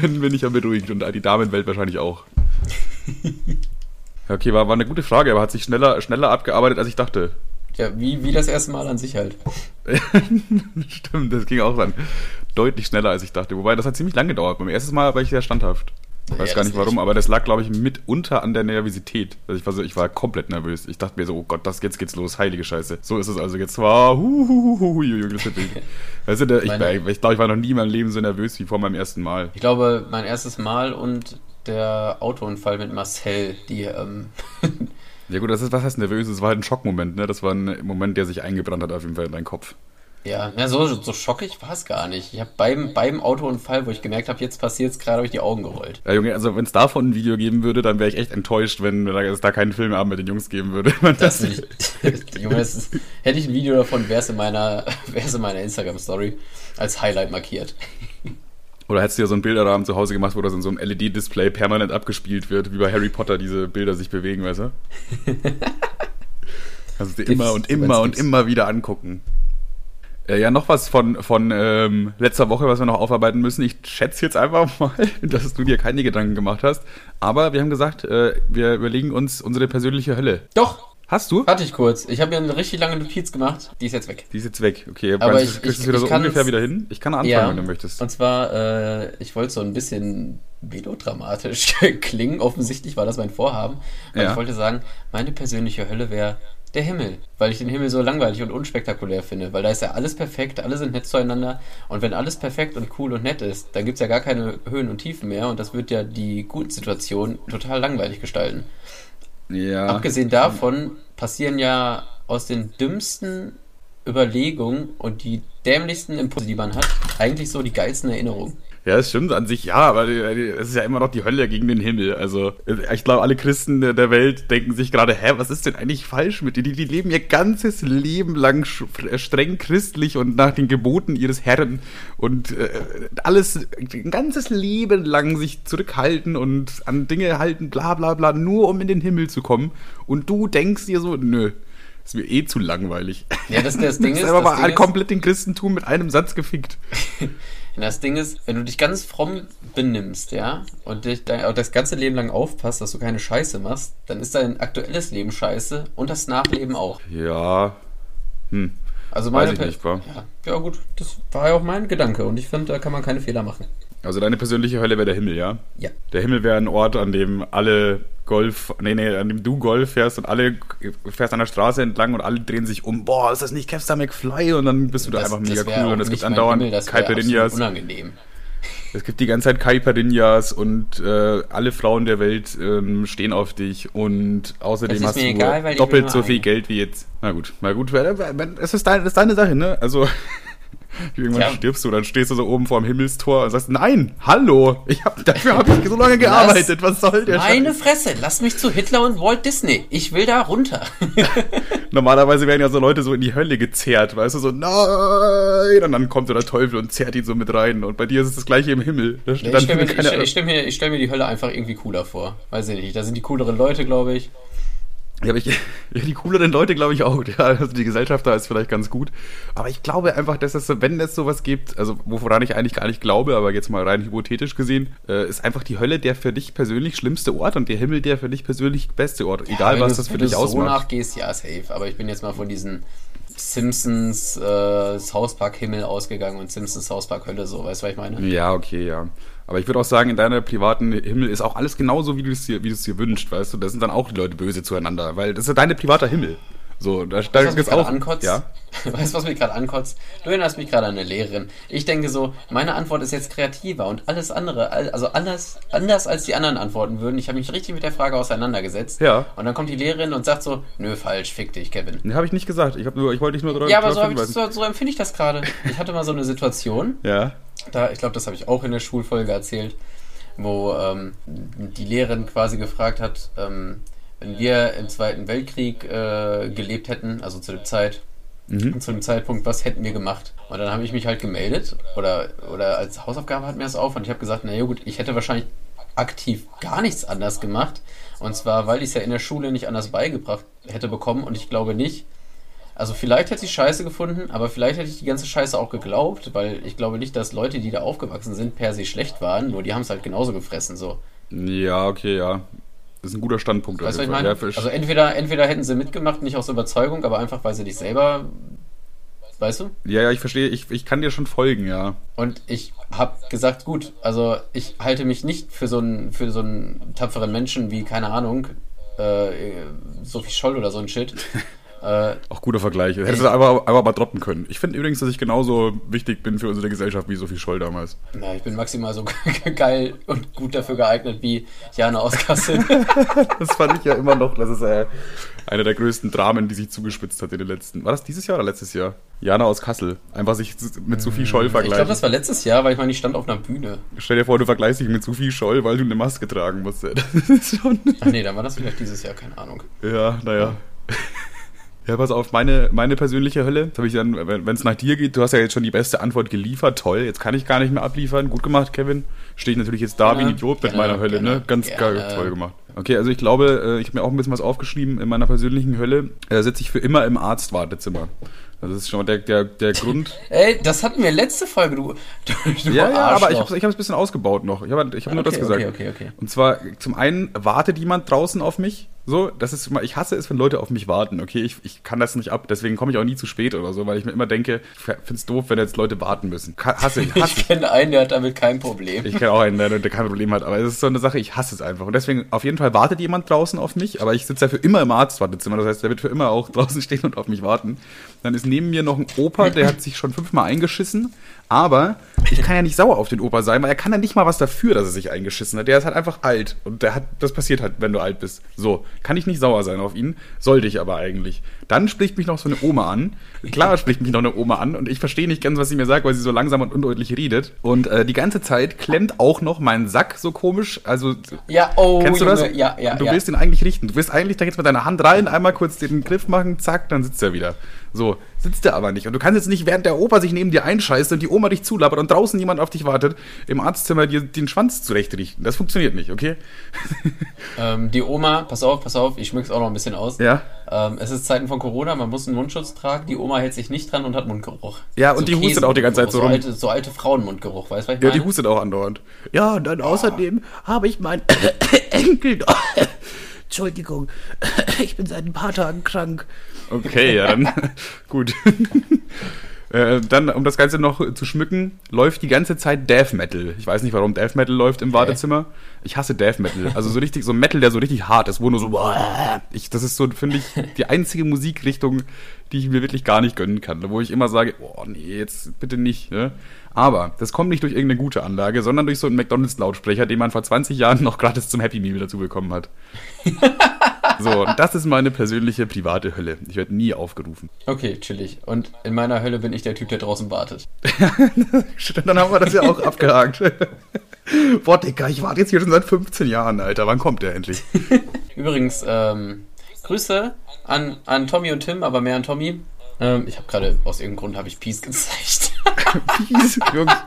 dann bin ich ja beruhigt und die Damenwelt wahrscheinlich auch. Okay, war, war eine gute Frage, aber hat sich schneller, schneller abgearbeitet, als ich dachte. Ja, wie, wie das erste Mal an sich halt. Stimmt, das ging auch dann deutlich schneller, als ich dachte. Wobei, das hat ziemlich lange gedauert. Beim ersten Mal war ich sehr standhaft. Ich weiß Ja, gar nicht warum, aber das lag, glaube ich, mitunter an der Nervosität. Also ich, war so, ich war komplett nervös. Ich dachte mir so, oh Gott, das, jetzt geht's los, heilige Scheiße. So ist es also jetzt. War. Weißt du, der, ich, ich glaube, ich war noch nie in meinem Leben so nervös wie vor meinem ersten Mal. Ich glaube, mein erstes Mal und der Autounfall mit Marcel, die, ähm, Ja gut, das ist, was heißt nervös? Das war halt ein Schockmoment, ne? Das war ein Moment, der sich eingebrannt hat auf jeden Fall in deinen Kopf. ja, ja so, so schockig war es gar nicht. Ich habe beim, beim Autounfall, wo ich gemerkt habe, jetzt passiert's gerade, habe ich die Augen gerollt. Ja, Junge, also wenn es davon ein Video geben würde, dann wäre ich echt enttäuscht, wenn es da keinen Filmabend mit den Jungs geben würde. Das ich, Junge, das ist, hätte ich ein Video davon, wäre es in meiner, wär's in meiner Instagram-Story als Highlight markiert. Oder hättest du dir so einen Bilderrahmen zu Hause gemacht, wo das in so einem LED-Display permanent abgespielt wird, wie bei Harry Potter diese Bilder sich bewegen, weißt du? Kannst du dir immer und immer und immer wieder angucken. Äh, ja, noch was von, von ähm, letzter Woche, was wir noch aufarbeiten müssen. Ich schätze jetzt einfach mal, dass du dir keine Gedanken gemacht hast. Aber wir haben gesagt, äh, wir überlegen uns unsere persönliche Hölle. Doch, Hast du? hatte ich kurz. Ich habe mir eine richtig lange Notiz gemacht. Die ist jetzt weg. Die ist jetzt weg. Okay, Aber du, ich- kriegst du ich- es wieder so ungefähr wieder hin? Ich kann anfangen, wenn du möchtest. Und zwar, äh, ich wollte so ein bisschen melodramatisch klingen. Offensichtlich war das mein Vorhaben. Weil Ja. ich wollte sagen, meine persönliche Hölle wäre der Himmel. Weil ich den Himmel so langweilig und unspektakulär finde. Weil da ist ja alles perfekt, alle sind nett zueinander. Und wenn alles perfekt und cool und nett ist, dann gibt's ja gar keine Höhen und Tiefen mehr. Und das wird ja die guten Situationen total langweilig gestalten. Ja. Abgesehen davon passieren ja aus den dümmsten Überlegungen und die dämlichsten Impulse, die man hat, eigentlich so die geilsten Erinnerungen. Ja, das stimmt an sich, ja, aber es ist ja immer noch die Hölle gegen den Himmel. Also, ich glaube, alle Christen der Welt denken sich gerade, hä, was ist denn eigentlich falsch mit denen? Die, die leben ihr ganzes Leben lang streng christlich und nach den Geboten ihres Herrn und äh, alles, ein ganzes Leben lang sich zurückhalten und an Dinge halten, bla bla bla, nur um in den Himmel zu kommen. Und du denkst dir so, nö, ist mir eh zu langweilig. Ja, das, das Ding ist. aber das mal Ding komplett den Christentum mit einem Satz gefickt. Das Ding ist, wenn du dich ganz fromm benimmst, ja, und dich das ganze Leben lang aufpasst, dass du keine Scheiße machst, dann ist dein aktuelles Leben scheiße und das Nachleben auch. Ja. Hm. Also meine Weiß ich nicht, war. Ja, ja, gut, das war ja auch mein Gedanke und ich finde, da kann man keine Fehler machen. Also deine persönliche Hölle wäre der Himmel, ja? Ja. Der Himmel wäre ein Ort, an dem alle Golf, nee, nee, an dem du Golf fährst und alle fährst an der Straße entlang und alle drehen sich um, boah, ist das nicht Kevstar McFly? Und dann bist du da Das- einfach das mega cool und es gibt andauernd Himmel, absolut unangenehm. Es gibt die ganze Zeit Caipirinhas und äh, alle Frauen der Welt ähm, stehen auf dich und außerdem hast du egal, doppelt so viel eine. Geld wie jetzt. Na gut, na gut, es ist, dein, das ist deine Sache, ne? Also irgendwann Ja. stirbst du, dann stehst du so oben vor dem Himmelstor und sagst, nein, hallo, ich hab, dafür habe ich so lange gearbeitet, was soll der Meine Scheiß? Fresse, lass mich zu Hitler und Walt Disney. Ich will da runter. Normalerweise werden ja so Leute so in die Hölle gezerrt, weißt du, so nein, und dann kommt so der Teufel und zerrt ihn so mit rein und bei dir ist es das gleiche im Himmel. Steht ich stelle mir, ich stell, ich stell mir, ich stell mir die Hölle einfach irgendwie cooler vor. Weiß ich nicht. Da sind die cooleren Leute, glaube ich. Ja, aber ich, ja, die cooleren Leute glaube ich auch. Ja, also die Gesellschaft da ist vielleicht ganz gut. Aber ich glaube einfach, dass es, so- wenn es sowas gibt, also woran ich eigentlich gar nicht glaube, aber jetzt mal rein hypothetisch gesehen, äh, ist einfach die Hölle der für dich persönlich schlimmste Ort und der Himmel der für dich persönlich beste Ort. Egal, wenn was du- das für wenn dich du so ausmacht. nachgehst, ja, safe. Aber ich bin jetzt mal von diesen Simpsons äh, South Park Himmel ausgegangen und Simpsons South Park Hölle, so. Weißt du, was ich meine? Ja, okay, ja. Aber ich würde auch sagen, in deiner privaten Himmel ist auch alles genauso, wie du es dir, wie dir wünschst, weißt du? Da sind dann auch die Leute böse zueinander, weil das ist ja dein privater Himmel. So, da, gibt's gerade auch. ankotzt? Ja. Weißt du, was mich gerade ankotzt? Du erinnerst mich gerade an eine Lehrerin. Ich denke so, meine Antwort ist jetzt kreativer und alles andere, also alles anders als die anderen antworten würden. Ich habe mich richtig mit der Frage auseinandergesetzt. Ja. Und dann kommt die Lehrerin und sagt so, nö, falsch, fick dich, Kevin. Nee, habe ich nicht gesagt. Ich, nur, ich wollte dich nur darauf Ja, aber so, hinweisen. so, so empfinde ich das gerade. Ich hatte mal so eine Situation, Ja. da, ich glaube, das habe ich auch in der Schulfolge erzählt, wo ähm, die Lehrerin quasi gefragt hat, ähm, wenn wir im Zweiten Weltkrieg äh, gelebt hätten, also zu der Zeit, Mhm. zu dem Zeitpunkt, was hätten wir gemacht? Und dann habe ich mich halt gemeldet oder, oder als Hausaufgabe hat mir das auf und ich habe gesagt, na ja gut, ich hätte wahrscheinlich aktiv gar nichts anders gemacht. Und zwar, weil ich es ja in der Schule nicht anders beigebracht hätte bekommen und ich glaube nicht, also vielleicht hätte ich Scheiße gefunden, aber vielleicht hätte ich die ganze Scheiße auch geglaubt, weil ich glaube nicht, dass Leute, die da aufgewachsen sind, per se schlecht waren, nur die haben es halt genauso gefressen, so. Ja, okay, ja. Das ist ein guter Standpunkt. Weißt ich. Ja, Also entweder, entweder hätten sie mitgemacht, nicht aus Überzeugung, aber einfach, weil sie dich selber, weißt du? ja, ja, ich verstehe. Ich, ich kann dir schon folgen, ja. Und ich habe gesagt, gut, also ich halte mich nicht für so einen, für so einen tapferen Menschen wie, keine Ahnung, äh, Sophie Scholl oder so ein Shit. äh, Auch guter Vergleich. Hättest du aber, aber mal droppen können. Ich finde übrigens, dass ich genauso wichtig bin für unsere Gesellschaft wie Sophie Scholl damals. na, ich bin maximal so geil und gut dafür geeignet wie Jana aus Kassel. Das fand ich ja immer noch. Das ist äh, einer der größten Dramen, die sich zugespitzt hat in den letzten. War das dieses Jahr oder letztes Jahr? Jana aus Kassel. Einfach sich mit Sophie Scholl ich glaube, vergleichen. das war letztes Jahr, weil ich meine, ich stand auf einer Bühne. Stell dir vor, du vergleichst dich mit Sophie Scholl, weil du eine Maske tragen musst. Das ist schon. Ach nee, dann war das vielleicht dieses Jahr, keine Ahnung. Ja, naja. Ja, pass auf, meine, meine persönliche Hölle, habe ich dann, wenn es nach dir geht, du hast ja jetzt schon die beste Antwort geliefert, toll, jetzt kann ich gar nicht mehr abliefern, gut gemacht, Kevin. Stehe ich natürlich jetzt da wie ein Idiot mit gerne, meiner Hölle, ne? gerne, Ganz gerne. geil, toll gemacht. Okay, also ich glaube, äh, ich habe mir auch ein bisschen was aufgeschrieben, in meiner persönlichen Hölle äh, sitze ich für immer im Arztwartezimmer. Das ist schon mal der, der, der Grund. Ey, das hatten wir letzte Folge, du, du, du Ja, ja, aber ich habe es ein bisschen ausgebaut noch. Ich habe ich hab nur Okay, das gesagt. okay, okay, okay. Und zwar, zum einen wartet jemand draußen auf mich. So, das ist immer, ich hasse es, wenn Leute auf mich warten. Okay, ich, ich kann das nicht ab, deswegen komme ich auch nie zu spät oder so, weil ich mir immer denke, ich finde es doof, wenn jetzt Leute warten müssen. Hasse ich, hasse Ich kenne einen, der hat damit kein Problem. ich kenne auch einen, der, der kein Problem hat, aber es ist so eine Sache, ich hasse es einfach. Und deswegen, auf jeden Fall wartet jemand draußen auf mich, aber ich sitze ja für immer im Arztwartezimmer. Das heißt, der wird für immer auch draußen stehen und auf mich warten. Dann ist neben mir noch ein Opa, der hat sich schon fünfmal eingeschissen. Aber ich kann ja nicht sauer auf den Opa sein, weil er kann ja nicht mal was dafür, dass er sich eingeschissen hat. Der ist halt einfach alt. Und der hat, das passiert halt, wenn du alt bist. So, kann ich nicht sauer sein auf ihn, sollte ich aber eigentlich. Dann spricht mich noch so eine Oma an. Klar spricht mich noch eine Oma an und ich verstehe nicht ganz, was sie mir sagt, weil sie so langsam und undeutlich redet. Und äh, die ganze Zeit klemmt auch noch mein Sack so komisch. Also, Ja, oh, kennst du das? Ja, ja, Und du ja. willst ihn eigentlich richten. Du willst eigentlich da jetzt mit deiner Hand rein, einmal kurz den Griff machen, zack, dann sitzt er wieder. So, sitzt er aber nicht. Und du kannst jetzt nicht, während der Opa sich neben dir einscheißt und die Oma dich zulabert und draußen jemand auf dich wartet, im Arztzimmer dir den Schwanz zurechtrichten. Das funktioniert nicht, okay? Ähm, die Oma, pass auf, pass auf, ich schmück's auch noch ein bisschen aus. Ja. Ähm, es ist Zeiten von Corona, man muss einen Mundschutz tragen. Die Oma hält sich nicht dran und hat Mundgeruch. Ja, und die hustet auch die ganze Zeit so so rum. alte, so alte Frauenmundgeruch, weißt du, was ich Ja, meine? die hustet auch andauernd. Ja, und dann außerdem habe ich meinen Enkel. Entschuldigung, ich bin seit ein paar Tagen krank. Okay, ja, dann gut. Äh, dann, um das Ganze noch zu schmücken, läuft die ganze Zeit Death Metal. Ich weiß nicht, warum Death Metal läuft im Wartezimmer. Ich hasse Death Metal. Also so richtig, so Metal, der so richtig hart ist, wo nur so. Ich, das ist so, finde ich, die einzige Musikrichtung, die ich mir wirklich gar nicht gönnen kann. Wo ich immer sage, oh nee, jetzt bitte nicht. Ne? Aber das kommt nicht durch irgendeine gute Anlage, sondern durch so einen McDonalds-Lautsprecher, den man vor 20 Jahren noch gratis zum Happy Meal dazu bekommen hat. So, das ist meine persönliche private Hölle. Ich werde nie aufgerufen. Okay, chillig. Und in meiner Hölle bin ich der Typ, der draußen wartet. Dann haben wir das ja auch abgehakt. Boah, Dicker, ich warte jetzt hier schon seit 15 Jahren, Alter. Wann kommt der endlich? Übrigens, ähm, Grüße an, an Tommy und Tim, aber mehr an Tommy. Ähm, ich habe gerade, aus irgendeinem Grund habe ich Peace gezeigt. Peace, Jungs.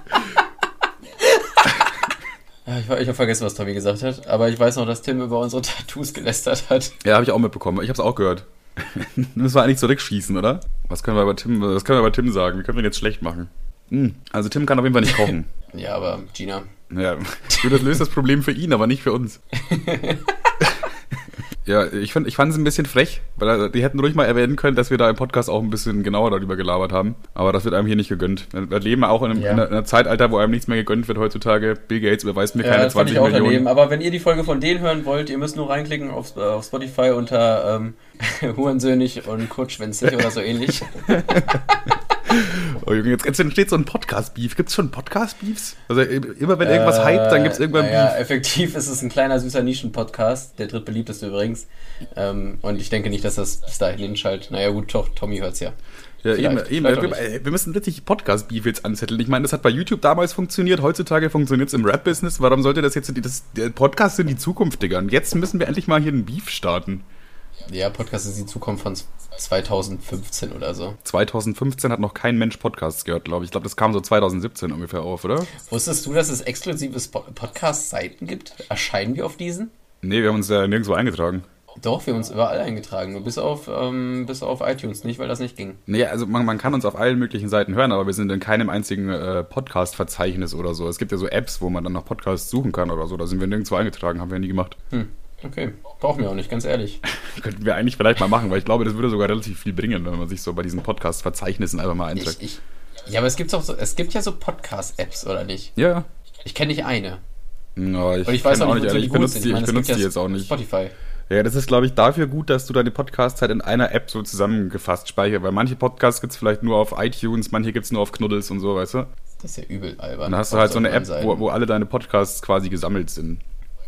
Ich ich habe vergessen, was Tommy gesagt hat, aber ich weiß noch, dass Tim über unsere Tattoos gelästert hat. Ja, habe ich auch mitbekommen. Ich habe es auch gehört. Müssen wir eigentlich zurückschießen, oder? Was können wir bei Tim, was können wir bei Tim sagen? Wie können wir ihn jetzt schlecht machen? Hm, Also Tim kann auf jeden Fall nicht kochen. Ja, aber Gina. Ja, das löst das Problem für ihn, aber nicht für uns. Ja, ich, find, ich fand es ein bisschen frech, weil äh, die hätten ruhig mal erwähnen können, dass wir da im Podcast auch ein bisschen genauer darüber gelabert haben. Aber das wird einem hier nicht gegönnt. Wir leben auch in einem, Ja. in einer Zeitalter, wo einem nichts mehr gegönnt wird heutzutage. Bill Gates überweist mir Ja, keine das fand 20 ich auch Millionen. daneben. Aber wenn ihr die Folge von denen hören wollt, ihr müsst nur reinklicken auf, äh, auf Spotify unter ähm, Hurensöhnig und Kurzschwänzig oder so ähnlich. Oh Junge, jetzt, jetzt entsteht so ein Podcast-Beef. Gibt es schon Podcast-Beefs? Also immer wenn irgendwas Äh, hypt, dann gibt es irgendwann naja, Beef. effektiv ist es ein kleiner, süßer Nischen-Podcast, der drittbeliebteste übrigens. Ähm, und ich denke nicht, dass das bis dahin hinschaltet. Naja, gut, doch, Tommy hört's ja. Ja, eben, Vielleicht, eben. vielleicht auch Wir, wir müssen richtig Podcast-Beef jetzt anzetteln. Ich meine, das hat bei YouTube damals funktioniert, heutzutage funktioniert es im Rap-Business. Warum sollte das jetzt, das, der Podcast sind die Zukunft, Digga. Und jetzt müssen wir endlich mal hier einen Beef starten. Ja, Podcast ist die Zukunft von 2015 oder so. 2015 hat noch kein Mensch Podcasts gehört, glaube ich. Ich glaube, das kam so 2017 ungefähr auf, oder? Wusstest du, dass es exklusive Podcast-Seiten gibt? Erscheinen wir auf diesen? Nee, wir haben uns ja nirgendwo eingetragen. Doch, wir haben uns überall eingetragen, nur bis auf, ähm, bis auf iTunes nicht, weil das nicht ging. Nee, also man, man kann uns auf allen möglichen Seiten hören, aber wir sind in keinem einzigen äh, Podcast-Verzeichnis oder so. Es gibt ja so Apps, wo man dann nach Podcasts suchen kann oder so. Da sind wir nirgendwo eingetragen, haben wir nie gemacht. Hm, okay. Brauchen wir auch nicht, ganz ehrlich. Könnten wir eigentlich vielleicht mal machen, weil ich glaube, das würde sogar relativ viel bringen, wenn man sich so bei diesen Podcast-Verzeichnissen einfach mal Ich, einträgt. ich, ja, aber es gibt auch so, es gibt ja so Podcast-Apps, oder nicht? Ja. Ich kenne nicht eine. No, ich Und ich weiß auch nicht, ehrlich, ich benutze die, ich meine, es benutze gibt die jetzt auch nicht. Spotify. Ja, das ist, glaube ich, dafür gut, dass du deine Podcasts halt in einer App so zusammengefasst speicherst, weil manche Podcasts gibt's vielleicht nur auf iTunes, manche gibt's nur auf Knuddels und so, weißt du? Das ist ja übel albern. Und dann hast du halt so eine App, wo, wo alle deine Podcasts quasi gesammelt sind.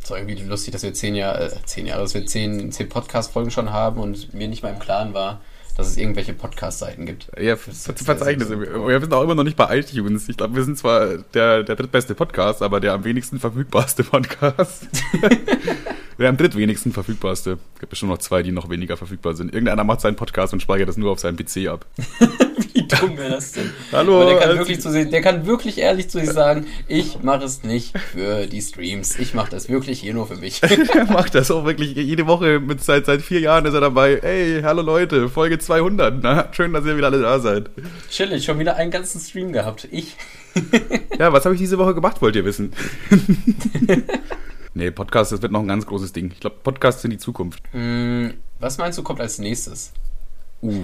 Ist doch irgendwie lustig, dass wir zehn Jahre, äh, zehn Jahre, dass wir zehn, zehn Podcast-Folgen schon haben und mir nicht mal im Klaren war, dass es irgendwelche Podcast-Seiten gibt. Ja, Das ist Ver sehr, Verzeichnisse. sehr Wir sind auch immer noch nicht bei iTunes. Ich glaube, wir sind zwar der, der drittbeste Podcast, aber der am wenigsten verfügbarste Podcast. der am drittwenigsten verfügbarste. Es gibt bestimmt noch zwei, die noch weniger verfügbar sind. Irgendeiner macht seinen Podcast und speichert das nur auf seinem PC ab. Wie dumm wäre das denn? Hallo, Aber der kann, wirklich zu sich, der kann wirklich ehrlich zu sich sagen, ich mache es nicht für die Streams. Ich mache das wirklich hier nur für mich. er macht das auch wirklich jede Woche. Mit, seit, seit vier Jahren ist er dabei. Hey, hallo Leute, Folge 200. Na, schön, dass ihr wieder alle da seid. Chillig, schon wieder einen ganzen Stream gehabt. Ich. Ja, was habe ich diese Woche gemacht, wollt ihr wissen? nee, Podcast, das wird noch ein ganz großes Ding. Ich glaube, Podcasts sind die Zukunft. Hm, was meinst du, kommt als nächstes?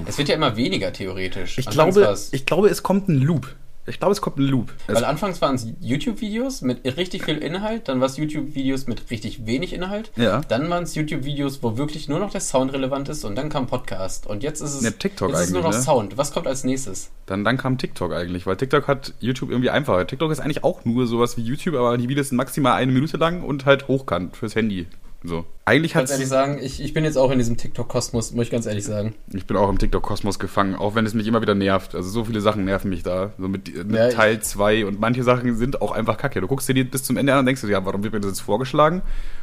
Es wird ja immer weniger theoretisch. Ich Anfangs glaube, ich glaube, es kommt ein Loop. Ich glaube, es kommt ein Loop. Es, Weil anfangs waren es YouTube-Videos mit richtig viel Inhalt, dann war es YouTube-Videos mit richtig wenig Inhalt, Ja. dann waren es YouTube-Videos, wo wirklich nur noch der Sound relevant ist und dann kam Podcast. Und jetzt ist es, Ne, TikTok jetzt ist es nur noch ne? Sound. Was kommt als nächstes? dann, dann kam TikTok eigentlich, weil TikTok hat YouTube irgendwie einfacher. TikTok ist eigentlich auch nur sowas wie YouTube, aber die Videos sind maximal eine Minute lang und halt hochkant fürs Handy. So. Eigentlich hat Ganz ehrlich sagen, ich, ich bin jetzt auch in diesem TikTok-Kosmos, muss ich ganz ehrlich sagen. Ich bin auch im TikTok-Kosmos gefangen, auch wenn es mich immer wieder nervt. Also so viele Sachen nerven mich da. So mit, mit Ja, Teil 2 und manche Sachen sind auch einfach kacke. Du guckst dir die bis zum Ende an und denkst dir, ja, warum wird mir das jetzt vorgeschlagen?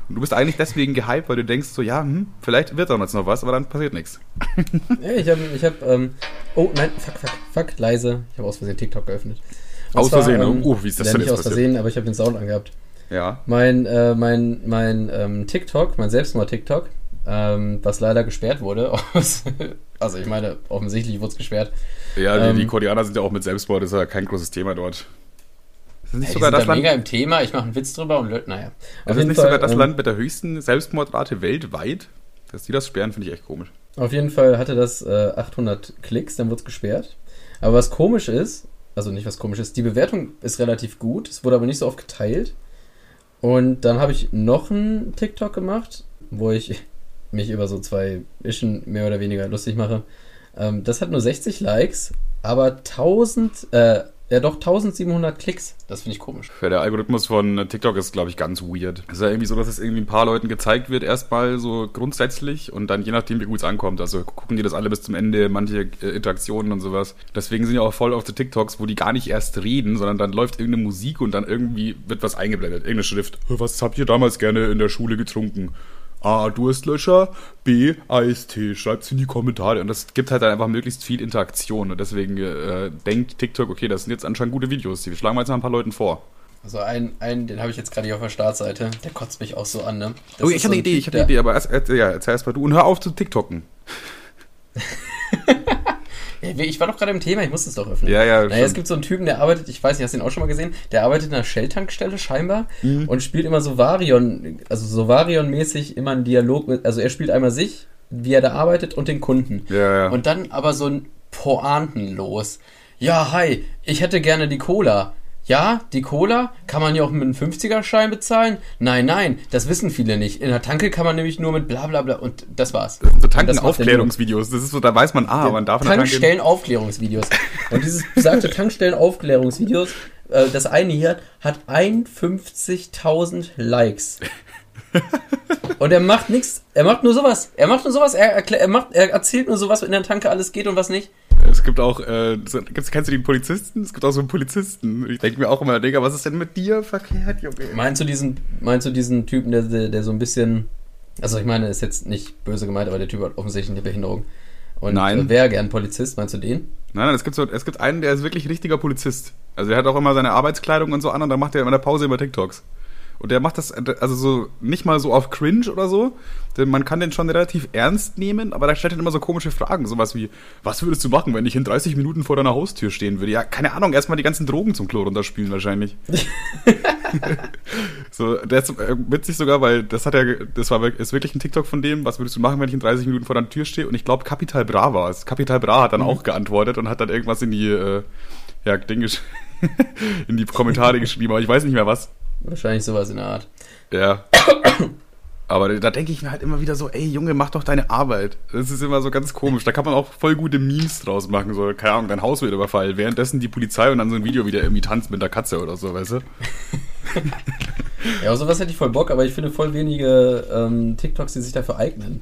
Und du bist eigentlich deswegen gehypt, weil du denkst so, ja, hm, vielleicht wird auch jetzt noch was, aber dann passiert nichts. Ja, ich habe, ich hab, ähm, oh nein, fuck, fuck, fuck, leise. Ich habe aus Versehen TikTok geöffnet. Und Aus Versehen, ähm, oh, wie ist das ja, denn nicht jetzt aus Versehen, aber ich habe den Sound angehabt. Ja. Mein, äh, mein, mein ähm, TikTok, mein Selbstmord-TikTok, ähm, was leider gesperrt wurde. aus- also ich meine, offensichtlich wurde es gesperrt. Ja, die, Ähm, die Koreaner sind ja auch mit Selbstmord, ist ja kein großes Thema dort. Ist das nicht Ey, die sogar sind das da Land, mega im Thema, ich mache einen Witz drüber und naja. ist das nicht sogar das ähm, Land mit der höchsten Selbstmordrate weltweit? Dass die das sperren, finde ich echt komisch. Auf jeden Fall hatte das äh, 800 Klicks, dann wurde es gesperrt. Aber was komisch ist, also nicht was komisch ist, die Bewertung ist relativ gut, es wurde aber nicht so oft geteilt. Und dann habe ich noch einen TikTok gemacht, wo ich mich über so zwei Ischen mehr oder weniger lustig mache. Ähm, das hat nur 60 Likes, aber 1000, äh, ja doch 1700 Klicks. Das finde ich komisch. Ja, der Algorithmus von TikTok ist, glaube ich, ganz weird. Es ist ja irgendwie so, dass es irgendwie ein paar Leuten gezeigt wird, erstmal so grundsätzlich und dann je nachdem, wie gut es ankommt. Also gucken die das alle bis zum Ende, manche äh, Interaktionen und sowas. Deswegen sind ja auch voll auf die TikToks, wo die gar nicht erst reden, sondern dann läuft irgendeine Musik und dann irgendwie wird was eingeblendet. Irgendeine Schrift. Was habt ihr damals gerne in der Schule getrunken? A. Durstlöscher, B. Eistee. Schreibt's in die Kommentare. Und das gibt halt dann einfach möglichst viel Interaktion. Und deswegen äh, denkt TikTok, okay, das sind jetzt anscheinend gute Videos. Die schlagen wir jetzt mal ein paar Leuten vor. Also einen, einen den habe ich jetzt gerade hier auf der Startseite, der kotzt mich auch so an, ne? Das oh, ich so habe eine ein Idee, Typ, ich habe eine Idee, aber erst, erst, ja, erzähl erst mal du und hör auf zu TikToken. Ich war doch gerade im Thema, ich muss es doch öffnen. Ja, ja, Naja, es gibt so einen Typen, der arbeitet, ich weiß nicht, hast du ihn auch schon mal gesehen? Der arbeitet in einer Shell-Tankstelle scheinbar Mhm. und spielt immer so Varion, also so Varion-mäßig immer einen Dialog mit, also er spielt einmal sich, wie er da arbeitet und den Kunden. Ja, ja. Und dann aber so ein Pointenlos. Ja, hi, ich hätte gerne die Cola. Ja, die Cola kann man ja auch mit einem 50er-Schein bezahlen. Nein, nein, das wissen viele nicht. In der Tanke kann man nämlich nur mit bla bla bla und das war's. Das sind so Tankenaufklärungsvideos. Das ist so, da weiß man, ah, man darf Tanke- Tankstellen-Aufklärungsvideos. Und dieses besagte Tankstellen-Aufklärungsvideos, äh, das eine hier, hat 51.000 Likes. Und er macht nichts, er macht nur sowas. Er macht nur sowas, er, erklär, er, macht, er erzählt nur sowas, was in der Tanke alles geht und was nicht. Es gibt auch, äh, so, gibt's, kennst du den Polizisten? Es gibt auch so einen Polizisten. Ich denke mir auch immer, Digga, was ist denn mit dir verkehrt, Junge? Meinst du diesen, meinst du diesen Typen, der, der, der so ein bisschen, also ich meine, ist jetzt nicht böse gemeint, aber der Typ hat offensichtlich eine Behinderung. Und Nein. wäre gern Polizist, meinst du den? Nein, nein, es gibt, so, es gibt einen, der ist wirklich richtiger Polizist. Also der hat auch immer seine Arbeitskleidung und so an und dann macht er in der Pause immer TikToks. Und der macht das, also so, nicht mal so auf Cringe oder so, denn man kann den schon relativ ernst nehmen, aber da stellt dann immer so komische Fragen, sowas wie, was würdest du machen, wenn ich in 30 Minuten vor deiner Haustür stehen würde? Ja, keine Ahnung, erstmal die ganzen Drogen zum Klo runterspülen wahrscheinlich. so, der ist äh, witzig sogar, weil das hat er, das war ist wirklich ein TikTok von dem, was würdest du machen, wenn ich in 30 Minuten vor deiner Tür stehe? Und ich glaube, Capital Bra war es. Capital Bra hat dann auch geantwortet und hat dann irgendwas in die, äh, ja, Ding in die Kommentare geschrieben, aber ich weiß nicht mehr was. Wahrscheinlich sowas in der Art. Ja. Aber da denke ich mir halt immer wieder so, ey Junge, mach doch deine Arbeit. Das ist immer so ganz komisch. Da kann man auch voll gute Memes draus machen. So, keine Ahnung, dein Haus wird überfallen. Währenddessen die Polizei und dann so ein Video, wie der irgendwie tanzt mit der Katze oder so, weißt du? Ja, auf sowas hätte ich voll Bock, aber ich finde voll wenige ähm, TikToks, die sich dafür eignen.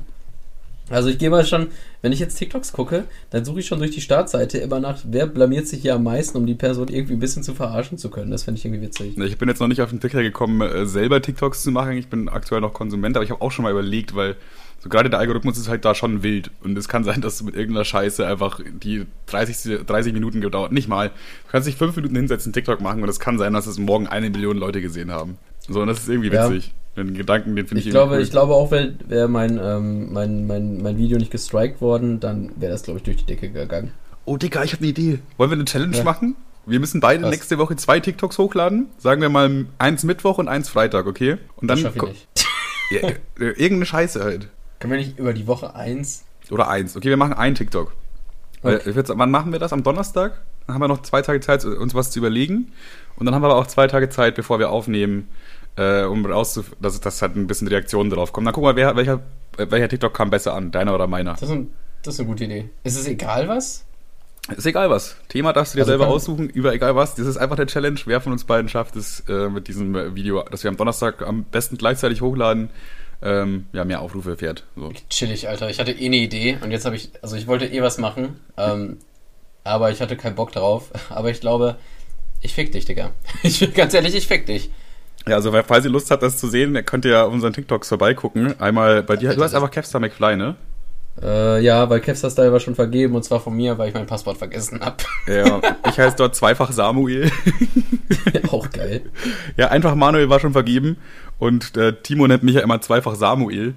Also ich gehe mal schon, wenn ich jetzt TikToks gucke, dann suche ich schon durch die Startseite immer nach, wer blamiert sich hier am meisten, um die Person irgendwie ein bisschen zu verarschen zu können. Das finde ich irgendwie witzig. Ich bin jetzt noch nicht auf den Trichter gekommen, äh, selber TikToks zu machen. Ich bin aktuell noch Konsument, aber ich habe auch schon mal überlegt, weil so gerade der Algorithmus ist halt da schon wild. Und es kann sein, dass du mit irgendeiner Scheiße einfach die 30, 30 Minuten gedauert, nicht mal. Du kannst dich fünf Minuten hinsetzen, TikTok machen und es kann sein, dass es morgen eine Million Leute gesehen haben. So, und das ist irgendwie Ja. Den Gedanken, den finde ich, Ich irgendwie glaube, ich glaube auch, wäre wär mein, ähm, mein, mein, mein Video nicht gestrikt worden, dann wäre das, glaube ich, durch die Decke gegangen. Oh, Digga, ich habe eine Idee. Wollen wir eine Challenge Ja. machen? Wir müssen beide Was? nächste Woche zwei TikToks hochladen. Sagen wir mal eins Mittwoch und eins Freitag, okay? Und dann Das schaffe ich nicht. Ja, äh, irgendeine Scheiße halt. Können wir nicht über die Woche eins? Oder eins. Okay, wir machen einen TikTok. Weil, Okay. sagen, wann machen wir das? Am Donnerstag? Dann haben wir noch zwei Tage Zeit, uns was zu überlegen. Und dann haben wir aber auch zwei Tage Zeit, bevor wir aufnehmen, äh, um rauszuf dass, dass halt ein bisschen Reaktionen drauf kommen. Dann gucken wir, wer, welcher, welcher TikTok kam besser an, deiner oder meiner. Das ist, ein, das ist eine gute Idee. Ist es egal was? Ist egal was. Thema darfst du dir Also selber aussuchen, über egal was. Das ist einfach der Challenge. Wer von uns beiden schafft es äh, mit diesem äh, Video, das wir am Donnerstag am besten gleichzeitig hochladen, ähm, ja, mehr Aufrufe fährt. So. Chillig, Alter. Ich hatte eh eine Idee und jetzt habe ich, also ich wollte eh was machen, ähm, aber ich hatte keinen Bock drauf. Aber ich glaube, ich fick dich, Digga. Ich bin ganz ehrlich, ich fick dich. Ja, also wer- falls ihr Lust habt, das zu sehen, könnt ihr ja unseren TikToks vorbeigucken. Einmal bei dir, du hast einfach Kevstar McFly, ne? Äh, ja, weil Kevstar Style war schon vergeben und zwar von mir, weil ich mein Passwort vergessen hab. Ja, ich heiße dort zweifach Samuel. Auch geil. Ja, einfach Manuel war schon vergeben und äh, Timo nennt mich ja immer zweifach Samuel.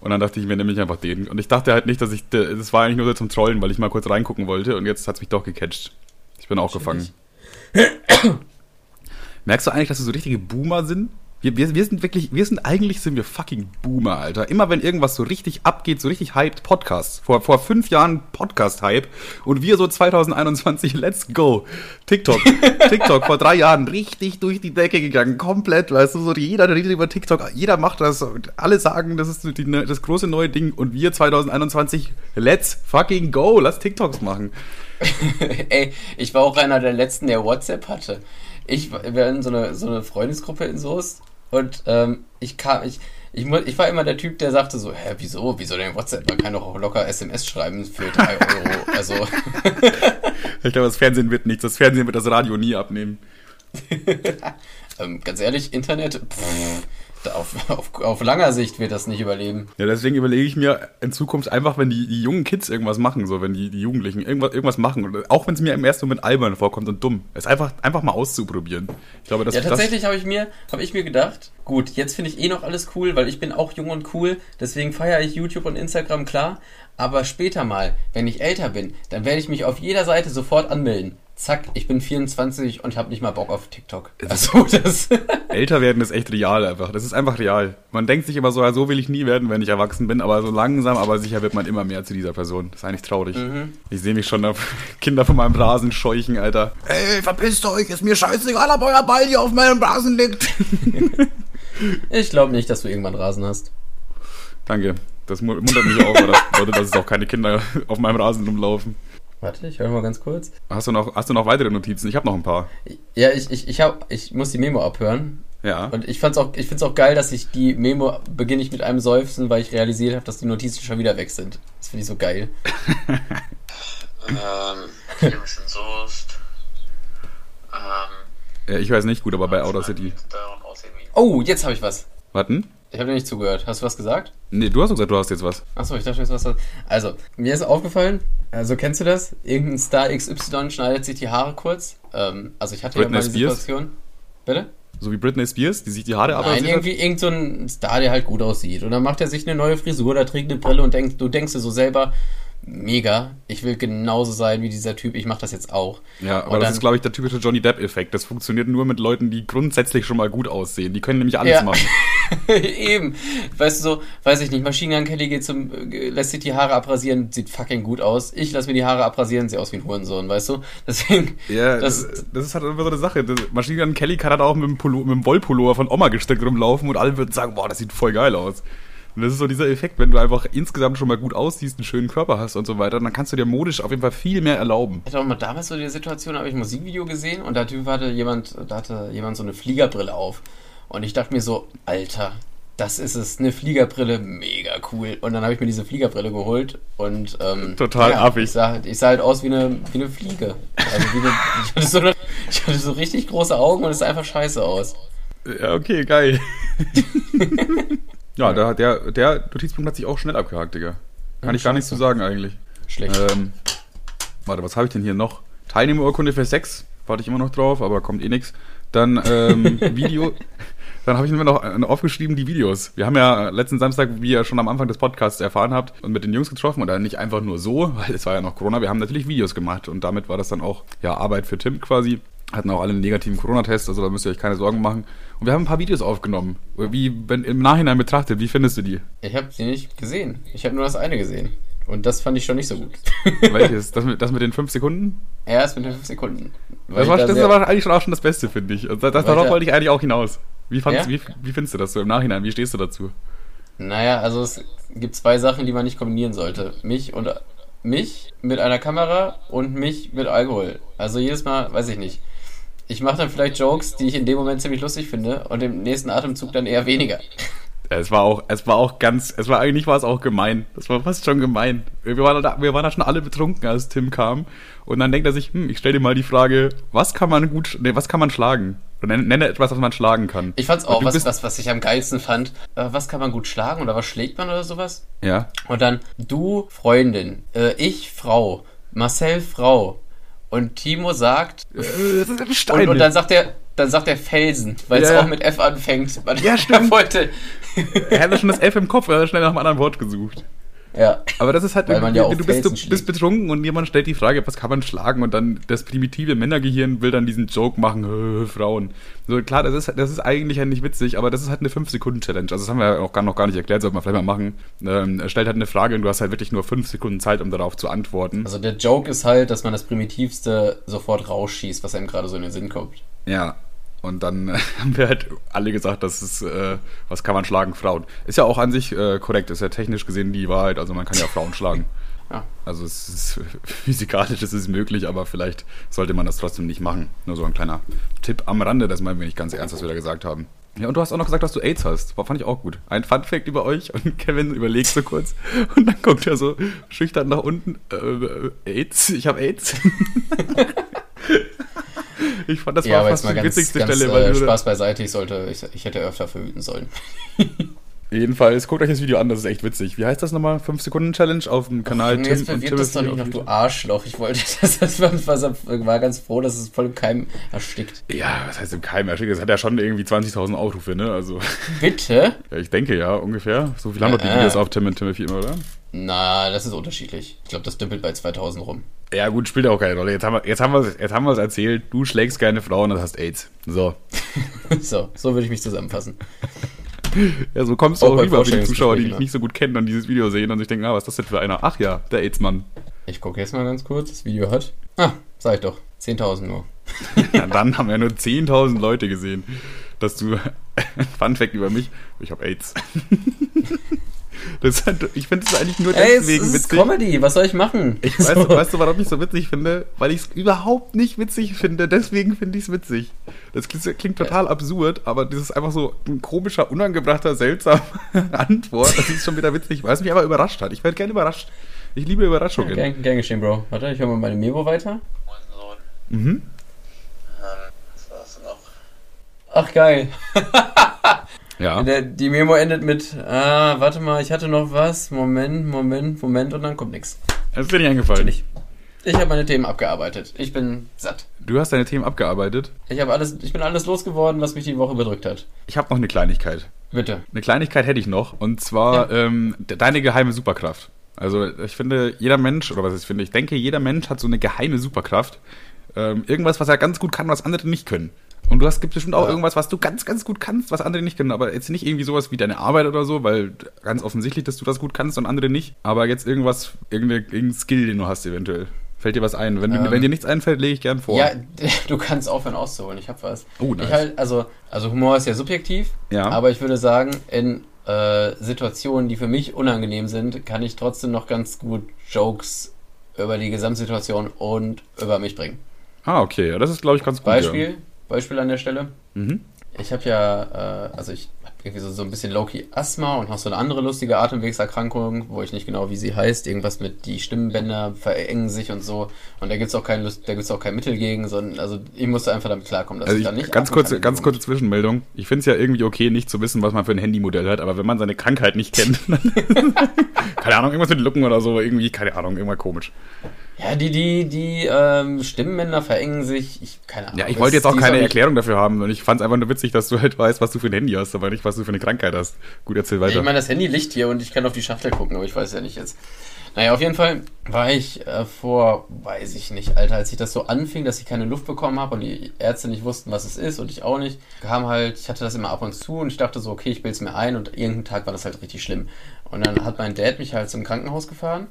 Und dann dachte ich mir, nehme ich einfach den. Und ich dachte halt nicht, dass ich, das war eigentlich nur so zum Trollen, weil ich mal kurz reingucken wollte und jetzt hat's mich doch gecatcht. Ich bin auch gefangen. Merkst du eigentlich, dass wir so richtige Boomer sind? Wir, wir, wir sind wirklich, wir sind eigentlich sind wir fucking Boomer, Alter. Immer wenn irgendwas so richtig abgeht, so richtig hyped, Podcasts. Vor, vor fünf Jahren Podcast-Hype und wir so 2021, let's go. TikTok. TikTok vor drei Jahren richtig durch die Decke gegangen, komplett, weißt du, so jeder redet über TikTok, jeder macht das und alle sagen, das ist die, das große neue Ding und wir 2021, let's fucking go, lass TikToks machen. Ey, ich war auch einer der letzten, der WhatsApp hatte. Ich war wir in so eine, so eine Freundesgruppe in Soest und ähm, ich kam, ich, ich, ich war immer der Typ, der sagte so, hä, wieso, wieso denn WhatsApp? Man kann doch auch locker SMS schreiben für drei Euro. Also, Ich glaube, das Fernsehen wird nichts, das Fernsehen wird das Radio nie abnehmen. ähm, ganz ehrlich, Internet, pff, auf, auf, auf langer Sicht wird das nicht überleben. Ja, deswegen überlege ich mir in Zukunft einfach, wenn die, die jungen Kids irgendwas machen, so wenn die, die Jugendlichen irgendwas, irgendwas machen, auch wenn es mir im ersten Moment albern vorkommt und dumm, es einfach, einfach mal auszuprobieren. Ich glaube, das Ja, tatsächlich habe ich mir, habe ich mir gedacht, gut, jetzt finde ich eh noch alles cool, weil ich bin auch jung und cool, deswegen feiere ich YouTube und Instagram klar, aber später mal, wenn ich älter bin, dann werde ich mich auf jeder Seite sofort anmelden. Zack, ich bin 24 und habe nicht mal Bock auf TikTok. Also das Das, älter werden ist echt real einfach. Das ist einfach real. Man denkt sich immer so, ja, so will ich nie werden, wenn ich erwachsen bin, aber so langsam, aber sicher wird man immer mehr zu dieser Person. Das ist eigentlich traurig. Ich sehe mich schon auf Kinder von meinem Rasen scheuchen, Alter. Ey, verpisst euch, ist mir scheißegal, ob euer Ball hier auf meinem Rasen liegt. ich glaube nicht, dass du irgendwann Rasen hast. Danke. Das mu- muntert mich auch, weil das bedeutet, dass es auch keine Kinder auf meinem Rasen rumlaufen. Warte, ich höre mal ganz kurz. Hast du noch, hast du noch weitere Notizen? Ich habe noch ein paar. Ja, ich, ich, ich, hab, ich muss die Memo abhören. Ja. Und ich fand's auch, ich find's auch geil, dass ich die Memo beginne ich mit einem Seufzen, weil ich realisiert habe, dass die Notizen schon wieder weg sind. Das finde ich so geil. Ähm, ein bisschen Soest. Ähm, ja. Ich weiß nicht gut, aber bei Outer City. Oh, jetzt habe ich was. Warten? Ich habe dir nicht zugehört. Hast du was gesagt? Nee, du hast doch gesagt, du hast jetzt was. Achso, ich dachte, jetzt was. Also, mir ist aufgefallen, also kennst du das? Irgendein Star XY schneidet sich die Haare kurz. Ähm, also ich hatte Britney ja mal die Spears? Situation. Bitte? So wie Britney Spears, die sich die Haare Nein, abrasiert hat. irgendwie irgend so ein Star, der halt gut aussieht. Und dann macht er sich eine neue Frisur, da trägt eine Brille und denk, du denkst dir so selber, mega, ich will genauso sein wie dieser Typ, ich mach das jetzt auch. Ja, aber Und das dann- ist, glaube ich, der typische Johnny Depp-Effekt. Das funktioniert nur mit Leuten, die grundsätzlich schon mal gut aussehen. Die können nämlich alles Ja. machen. Eben. Weißt du so, weiß ich nicht, Machine Gun Kelly geht zum, äh, lässt sich die Haare abrasieren, sieht fucking gut aus. Ich lass mir die Haare abrasieren, sehe aus wie ein Hurensohn, weißt du? Deswegen, Ja, das, das, das ist halt immer so eine Sache. Das- Machine Gun Kelly kann halt auch mit dem, Pullo, mit dem Wollpullover von Oma gestrickt rumlaufen und alle würden sagen, boah, das sieht voll geil aus. Und das ist so dieser Effekt, wenn du einfach insgesamt schon mal gut aussiehst, einen schönen Körper hast und so weiter, dann kannst du dir modisch auf jeden Fall viel mehr erlauben. Ich hatte auch mal damals so die Situation, da habe ich ein Musikvideo gesehen und da hatte jemand, da hatte jemand so eine Fliegerbrille auf. Und ich dachte mir so, Alter, das ist es, eine Fliegerbrille, mega cool. Und dann habe ich mir diese Fliegerbrille geholt und ähm, Total affig. Ich sah, ich sah halt aus wie eine, wie eine Fliege. Also wie eine, ich, hatte so eine, ich hatte so richtig große Augen und es sah einfach scheiße aus. Ja, okay, geil. ja, der, der, der Notizpunkt hat sich auch schnell abgehakt, Digga. Kann ich gar nichts zu sagen eigentlich. Schlecht. Ähm, warte, was habe ich denn hier noch? Teilnehmerurkunde für Sex. Warte ich immer noch drauf, aber kommt eh nix. Dann ähm, Video. Dann habe ich mir noch äh, aufgeschrieben, die Videos. Wir haben ja letzten Samstag, wie ihr schon am Anfang des Podcasts erfahren habt, und mit den Jungs getroffen und dann nicht einfach nur so, weil es war ja noch Corona, wir haben natürlich Videos gemacht und damit war das dann auch ja Arbeit für Tim quasi. Hatten auch alle einen negativen Corona-Test, also da müsst ihr euch keine Sorgen machen. Und wir haben ein paar Videos aufgenommen. Wie, wenn im Nachhinein betrachtet, wie findest du die? Ich habe sie nicht gesehen. Ich habe nur das eine gesehen. Und das fand ich schon nicht so gut. Welches? Das mit, das mit den fünf Sekunden? Erst mit den 5 Sekunden. Das, war, da das ist aber eigentlich schon auch schon das Beste, finde ich. Und das, das, darauf da- wollte ich eigentlich auch hinaus. Wie, Ja? wie, wie findest du das so im Nachhinein? Wie stehst du dazu? Naja, also es gibt zwei Sachen, die man nicht kombinieren sollte. Mich und mich mit einer Kamera und mich mit Alkohol. Also jedes Mal, weiß ich nicht. Ich mache dann vielleicht Jokes, die ich in dem Moment ziemlich lustig finde und im nächsten Atemzug dann eher weniger. Es war auch, es war auch ganz, es war eigentlich war es auch gemein. Das war fast schon gemein. Wir waren da, wir waren da schon alle betrunken, als Tim kam. Und dann denkt er sich, hm, ich stell dir mal die Frage, was kann man gut, nee, was kann man schlagen? Nenne, etwas, was man schlagen kann. Ich fand's auch, was, was, was ich am geilsten fand. Äh, was kann man gut schlagen oder was schlägt man oder sowas? Ja. Und dann du Freundin, äh, ich Frau, Marcel Frau. Und Timo sagt, Äh, Das ist ein und, Stein. und dann sagt er, dann sagt er Felsen, weil es Ja, auch mit F anfängt. Man Ja, stimmt. wollte. er hatte schon das F im Kopf, er hat schnell nach einem anderen Wort gesucht. Ja. Aber das ist halt, Weil man irgendwie- ja du, bist, du bist betrunken und jemand stellt die Frage, was kann man schlagen? Und dann das primitive Männergehirn will dann diesen Joke machen, Frauen. So klar, das ist, das ist eigentlich ja nicht witzig, aber das ist halt eine 5-Sekunden-Challenge. Also das haben wir ja auch gar noch gar nicht erklärt, sollte man vielleicht mal machen. Ähm, er stellt halt eine Frage und du hast halt wirklich nur 5 Sekunden Zeit, um darauf zu antworten. Also der Joke ist halt, dass man das Primitivste sofort rausschießt, was einem gerade so in den Sinn kommt. Ja. Und dann äh, haben wir halt alle gesagt, das ist, äh, was kann man schlagen? Frauen. Ist ja auch an sich äh, korrekt, ist ja technisch gesehen die Wahrheit, also man kann ja Frauen schlagen. Ja. Also es ist physikalisch ist es möglich, aber vielleicht sollte man das trotzdem nicht machen. Nur so ein kleiner Tipp am Rande, das meinen wir nicht ganz ernst, was wir da gesagt haben. Ja, und du hast auch noch gesagt, dass du AIDS hast. War, fand ich auch gut. Ein Fun Fact über euch und Kevin überlegt so kurz und dann guckt er so schüchtern nach unten. Äh, AIDS? Ich habe AIDS? ich fand, das ja, war fast jetzt mal die ganz, witzigste ganz Stelle, weil äh, Spaß beiseite, ich sollte, ich, ich hätte öfter verhüten sollen. Jedenfalls, guckt euch das Video an, das ist echt witzig. Wie heißt das nochmal? 5-Sekunden-Challenge auf dem Kanal Und jetzt und verwirrt das doch nicht noch, du Arschloch. Ich wollte, das, das war, war ganz froh, dass es voll im Keim erstickt. Ja, was heißt im Keim erstickt? Das hat ja schon irgendwie 20.000 Aufrufe, ne? Also, Bitte? ja, ich denke ja, ungefähr. So viel haben doch die. Videos auf Tim und Timothy immer, oder? Na, das ist unterschiedlich. Ich glaube, das dümpelt bei 2000 rum. Ja, gut, spielt auch keine Rolle. Jetzt haben wir jetzt haben wir jetzt haben wir es erzählt. Du schlägst keine Frauen und hast AIDS. So. So, so würde ich mich zusammenfassen. Ja, so kommst du Auch auch rüber für die Zuschauer, die dich Vorstellungsgesprächen, nicht so gut kennen und dieses Video sehen und sich denken, ah, was ist das denn für einer? Ach ja, der AIDS-Mann. Ich gucke jetzt mal ganz kurz. Das Video hat. Ah, sag ich doch. 10.000 nur. Ja, dann haben ja nur 10.000 Leute gesehen, dass du. Fun Fact über mich: Ich habe AIDS. Das ist halt, ich finde es eigentlich nur Ey, es deswegen ist witzig. Comedy. Was soll ich machen? Ich weiß, weißt du, warum ich so witzig finde? Weil ich es überhaupt nicht witzig finde. Deswegen finde ich es witzig. Das klingt, klingt total absurd, aber das ist einfach so ein komischer, unangebrachter, seltsamer Antwort. Das ist schon wieder witzig, weil es mich aber überrascht hat. Ich werde gerne überrascht. Ich liebe Überraschungen. Gern, gern geschehen, Bro. Warte, ich höre mal meine Memo weiter. Moin Sohn. Mhm. Ähm? Ach, geil. Ja. Der, die Memo endet mit, ah, warte mal, ich hatte noch was. Moment, Moment, Moment und dann kommt nichts. Das ist dir nicht eingefallen. Natürlich. Ich habe meine Themen abgearbeitet. Ich bin satt. Du hast deine Themen abgearbeitet. Ich habe alles, ich bin alles losgeworden, was mich die Woche bedrückt hat. Ich habe noch eine Kleinigkeit. Bitte. Eine Kleinigkeit hätte ich noch. Und zwar ähm, de- deine geheime Superkraft. Also ich finde, jeder Mensch, oder was ich finde, ich denke, jeder Mensch hat so eine geheime Superkraft. Ähm, irgendwas, was er ganz gut kann, was andere nicht können. Und du hast gibt bestimmt auch Ja. irgendwas, was du ganz, ganz gut kannst, was andere nicht können. Aber jetzt nicht irgendwie sowas wie deine Arbeit oder so, weil ganz offensichtlich, dass du das gut kannst und andere nicht. Aber jetzt irgendwas, irgendein, Skill, den du hast eventuell. Fällt dir was ein? Wenn, Ähm, wenn dir nichts einfällt, lege ich gern vor. Ja, du kannst aufhören auszuholen. Ich habe was. Oh, nice. Ich halt, also, also Humor ist ja subjektiv, Ja. aber ich würde sagen, in äh, Situationen, die für mich unangenehm sind, kann ich trotzdem noch ganz gut Jokes über die Gesamtsituation und über mich bringen. Ah, okay. Ja, das ist, glaube ich, ganz gut. Beispiel, Beispiel an der Stelle. Mhm. Ich habe ja, äh, also ich habe irgendwie so, so ein bisschen Low-Key Asthma und noch so eine andere lustige Atemwegserkrankung, wo ich nicht genau wie sie heißt. Irgendwas mit die Stimmbänder verengen sich und so. Und da gibt's auch kein Lust, da gibt's auch kein Mittel gegen, sondern also ich musste einfach damit klarkommen, dass Also ich ich, da nicht ganz kurze, ganz kurze Zwischenmeldung. Ich finde es ja irgendwie okay, nicht zu wissen, was man für ein Handymodell hat, aber wenn man seine Krankheit nicht kennt, dann, keine Ahnung, irgendwas mit Lücken oder so, irgendwie, keine Ahnung, irgendwann komisch. Ja, die, die, die ähm, Stimmbänder verengen sich. Ich, keine Ahnung. Ja, ich wollte jetzt auch keine Erklärung dafür haben und ich fand es einfach nur witzig, dass du halt weißt, was du für ein Handy hast, aber nicht, was du für eine Krankheit hast. Gut, erzähl Ja, weiter. ich meine, das Handy liegt hier und ich kann auf die Schachtel gucken, aber ich weiß ja nicht jetzt. Naja, auf jeden Fall war ich äh, vor, weiß ich nicht, Alter, als ich das so anfing, dass ich keine Luft bekommen habe und die Ärzte nicht wussten, was es ist und ich auch nicht, kam halt, ich hatte das immer ab und zu und ich dachte so, okay, ich bild's mir ein und irgendeinen Tag war das halt richtig schlimm. Und dann hat mein Dad mich halt zum Krankenhaus gefahren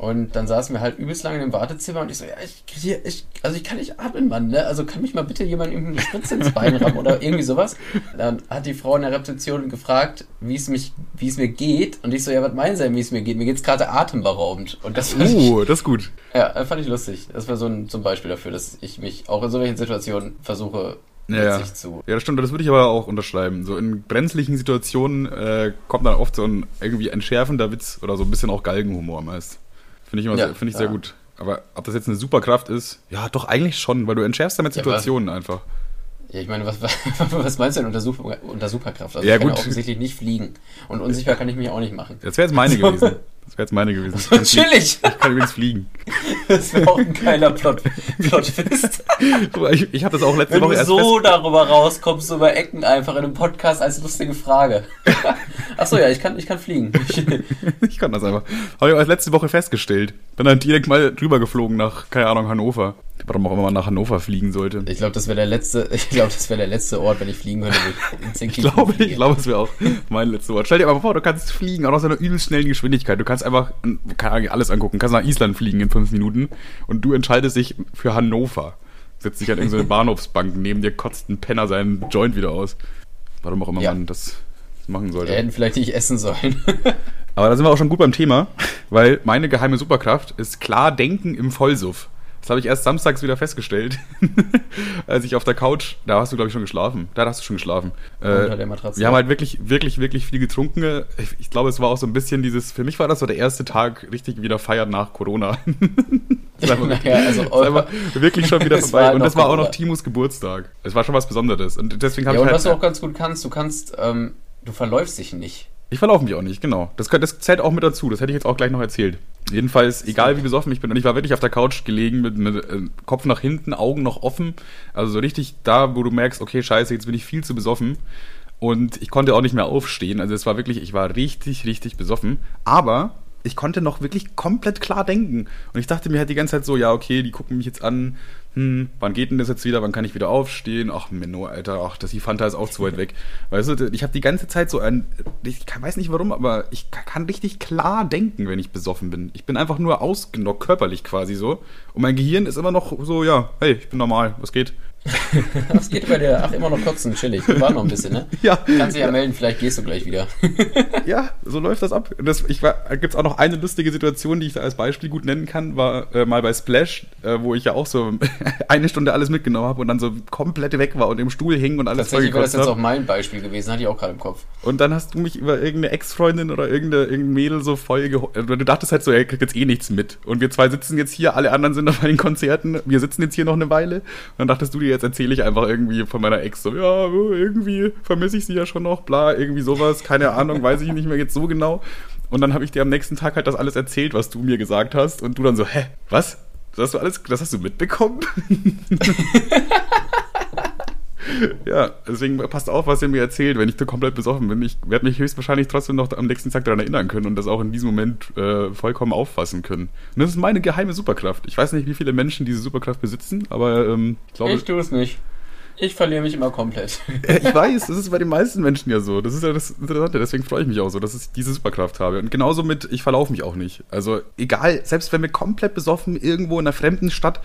Und dann saßen wir halt übelst lange im Wartezimmer und ich so, ja, ich, hier, ich also ich kann nicht atmen, Mann, ne? Also kann mich mal bitte jemand irgendeine Spritze ins Bein rammen oder irgendwie sowas. Dann hat die Frau in der Rezeption gefragt, wie es mich, wie es mir geht. Und ich so, ja, was meinen Sie denn, wie es mir geht? Mir geht's gerade atemberaubend. Und das fand ich, Uh, das ist gut. ja, das fand ich lustig. Das war so ein, so ein Beispiel dafür, dass ich mich auch in solchen Situationen versuche, Ja, ja. zu. ja, das stimmt, das würde ich aber auch unterschreiben. So in brenzlichen Situationen äh, kommt dann oft so ein irgendwie entschärfender Witz oder so ein bisschen auch Galgenhumor meist. Finde ich, immer Ja, sehr, finde ich sehr ja. gut. Aber ob das jetzt eine Superkraft ist, ja, doch eigentlich schon, weil du entschärfst damit Ja, Situationen einfach. Ja, ich meine, was, was meinst du denn unter, Super, unter Superkraft? Also Ja, ich kann gut. ja offensichtlich nicht fliegen. Und unsicher kann ich mich auch nicht machen. Das wäre jetzt meine gewesen. Das wäre jetzt meine gewesen. Fliegen. Natürlich! ich kann übrigens fliegen. Das wäre auch ein geiler Plot, Plot-Twist. Aber Ich, ich habe das auch letzte Wenn Woche du erst so fest, darüber rauskommst, so über Ecken einfach in einem Podcast als lustige Frage. Achso, ja, ich kann, ich kann fliegen. Ich kann das einfach. Habe ich erst letzte Woche festgestellt. Bin dann direkt mal drüber geflogen nach, keine Ahnung, Hannover. Warum auch immer man nach Hannover fliegen sollte. Ich glaube, das wäre der letzte, ich glaube, das wäre der letzte Ort, wenn ich fliegen könnte, wo ich glaube, ich glaube, es wäre auch mein letztes Wort. Stell dir aber vor, du kannst fliegen, auch aus einer übelst schnellen Geschwindigkeit. Du kannst einfach, keine Ahnung, alles angucken. Du kannst nach Island fliegen in fünf Minuten und du entscheidest dich für Hannover. Setzt dich an irgendeine Bahnhofsbank, neben dir kotzt ein Penner seinen Joint wieder aus. Warum auch immer Ja. man das machen Wir sollte. hätten vielleicht nicht essen sollen. Aber da sind wir auch schon gut beim Thema, weil meine geheime Superkraft ist klar denken im Vollsuff. Das habe ich erst samstags wieder festgestellt, als ich auf der Couch, da hast du glaube ich schon geschlafen, da hast du schon geschlafen. Äh, Unter der Matratze. Wir haben halt wirklich, wirklich, wirklich viel getrunken. Ich, ich glaube, es war auch so ein bisschen dieses, für mich war das so der erste Tag richtig wieder feiern nach Corona. Naja, also einfach wirklich schon wieder vorbei. Und das war auch noch. Timos Geburtstag. Es war schon was Besonderes. Und deswegen habe Ja, ich und halt, was du auch ganz gut kannst, du kannst, ähm, du verläufst dich nicht. Ich verlaufe mich auch nicht, genau. Das, das zählt auch mit dazu. Das hätte ich jetzt auch gleich noch erzählt. Jedenfalls, egal wie besoffen ich bin, und ich war wirklich auf der Couch gelegen mit, mit äh, Kopf nach hinten, Augen noch offen. Also so richtig da, wo du merkst, okay, scheiße, jetzt bin ich viel zu besoffen. Und ich konnte auch nicht mehr aufstehen. Also es war wirklich, ich war richtig, richtig besoffen. Aber ich konnte noch wirklich komplett klar denken. Und ich dachte mir halt die ganze Zeit so, ja, okay, die gucken mich jetzt an. Hm, wann geht denn das jetzt wieder? Wann kann ich wieder aufstehen? Ach, Menno, Alter, ach, das die Fanta ist auch zu weit weg. Weißt du, ich habe die ganze Zeit so ein, ich weiß nicht warum, aber ich ka- kann richtig klar denken, wenn ich besoffen bin. Ich bin einfach nur ausgenockt, körperlich quasi so. Und mein Gehirn ist immer noch so, ja, hey, ich bin normal, was geht? Was geht bei dir? Ach, immer noch kotzen, chillig. War noch ein bisschen, ne? Ja. Kannst dich ja melden, vielleicht gehst du gleich wieder. Ja, so läuft das ab. Das, ich war, gibt's auch noch eine lustige Situation, die ich da als Beispiel gut nennen kann, war äh, mal bei Splash, äh, wo ich ja auch so eine Stunde alles mitgenommen habe und dann so komplett weg war und im Stuhl hing und alles Tatsächlich wäre das jetzt auch habe. mein Beispiel gewesen, hatte ich auch gerade im Kopf. Und dann hast du mich über irgendeine Ex-Freundin oder irgendeine, irgendein Mädel so voll äh, Du dachtest halt so, er kriegt jetzt eh nichts mit. Und wir zwei sitzen jetzt hier, alle anderen sind bei den Konzerten, wir sitzen jetzt hier noch eine Weile. Und dann dachtest du dir, jetzt erzähle ich einfach irgendwie von meiner Ex so, ja, irgendwie vermisse ich sie ja schon noch, bla, irgendwie sowas, keine Ahnung, weiß ich nicht mehr jetzt so genau. Und dann habe ich dir am nächsten Tag halt das alles erzählt, was du mir gesagt hast. Und du dann so, hä, was? Das hast du alles, das hast du mitbekommen? Ja, deswegen passt auf, was ihr mir erzählt, wenn ich da komplett besoffen bin. Ich werde mich höchstwahrscheinlich trotzdem noch am nächsten Tag daran erinnern können und das auch in diesem Moment äh, vollkommen auffassen können. Und das ist meine geheime Superkraft. Ich weiß nicht, wie viele Menschen diese Superkraft besitzen, aber ähm, ich glaube, Ich tue es nicht. Ich verliere mich immer komplett. ich weiß, das ist bei den meisten Menschen ja so. Das ist ja das Interessante, deswegen freue ich mich auch so, dass ich diese Superkraft habe. Und genauso mit, ich verlaufe mich auch nicht. Also egal, selbst wenn wir komplett besoffen irgendwo in einer fremden Stadt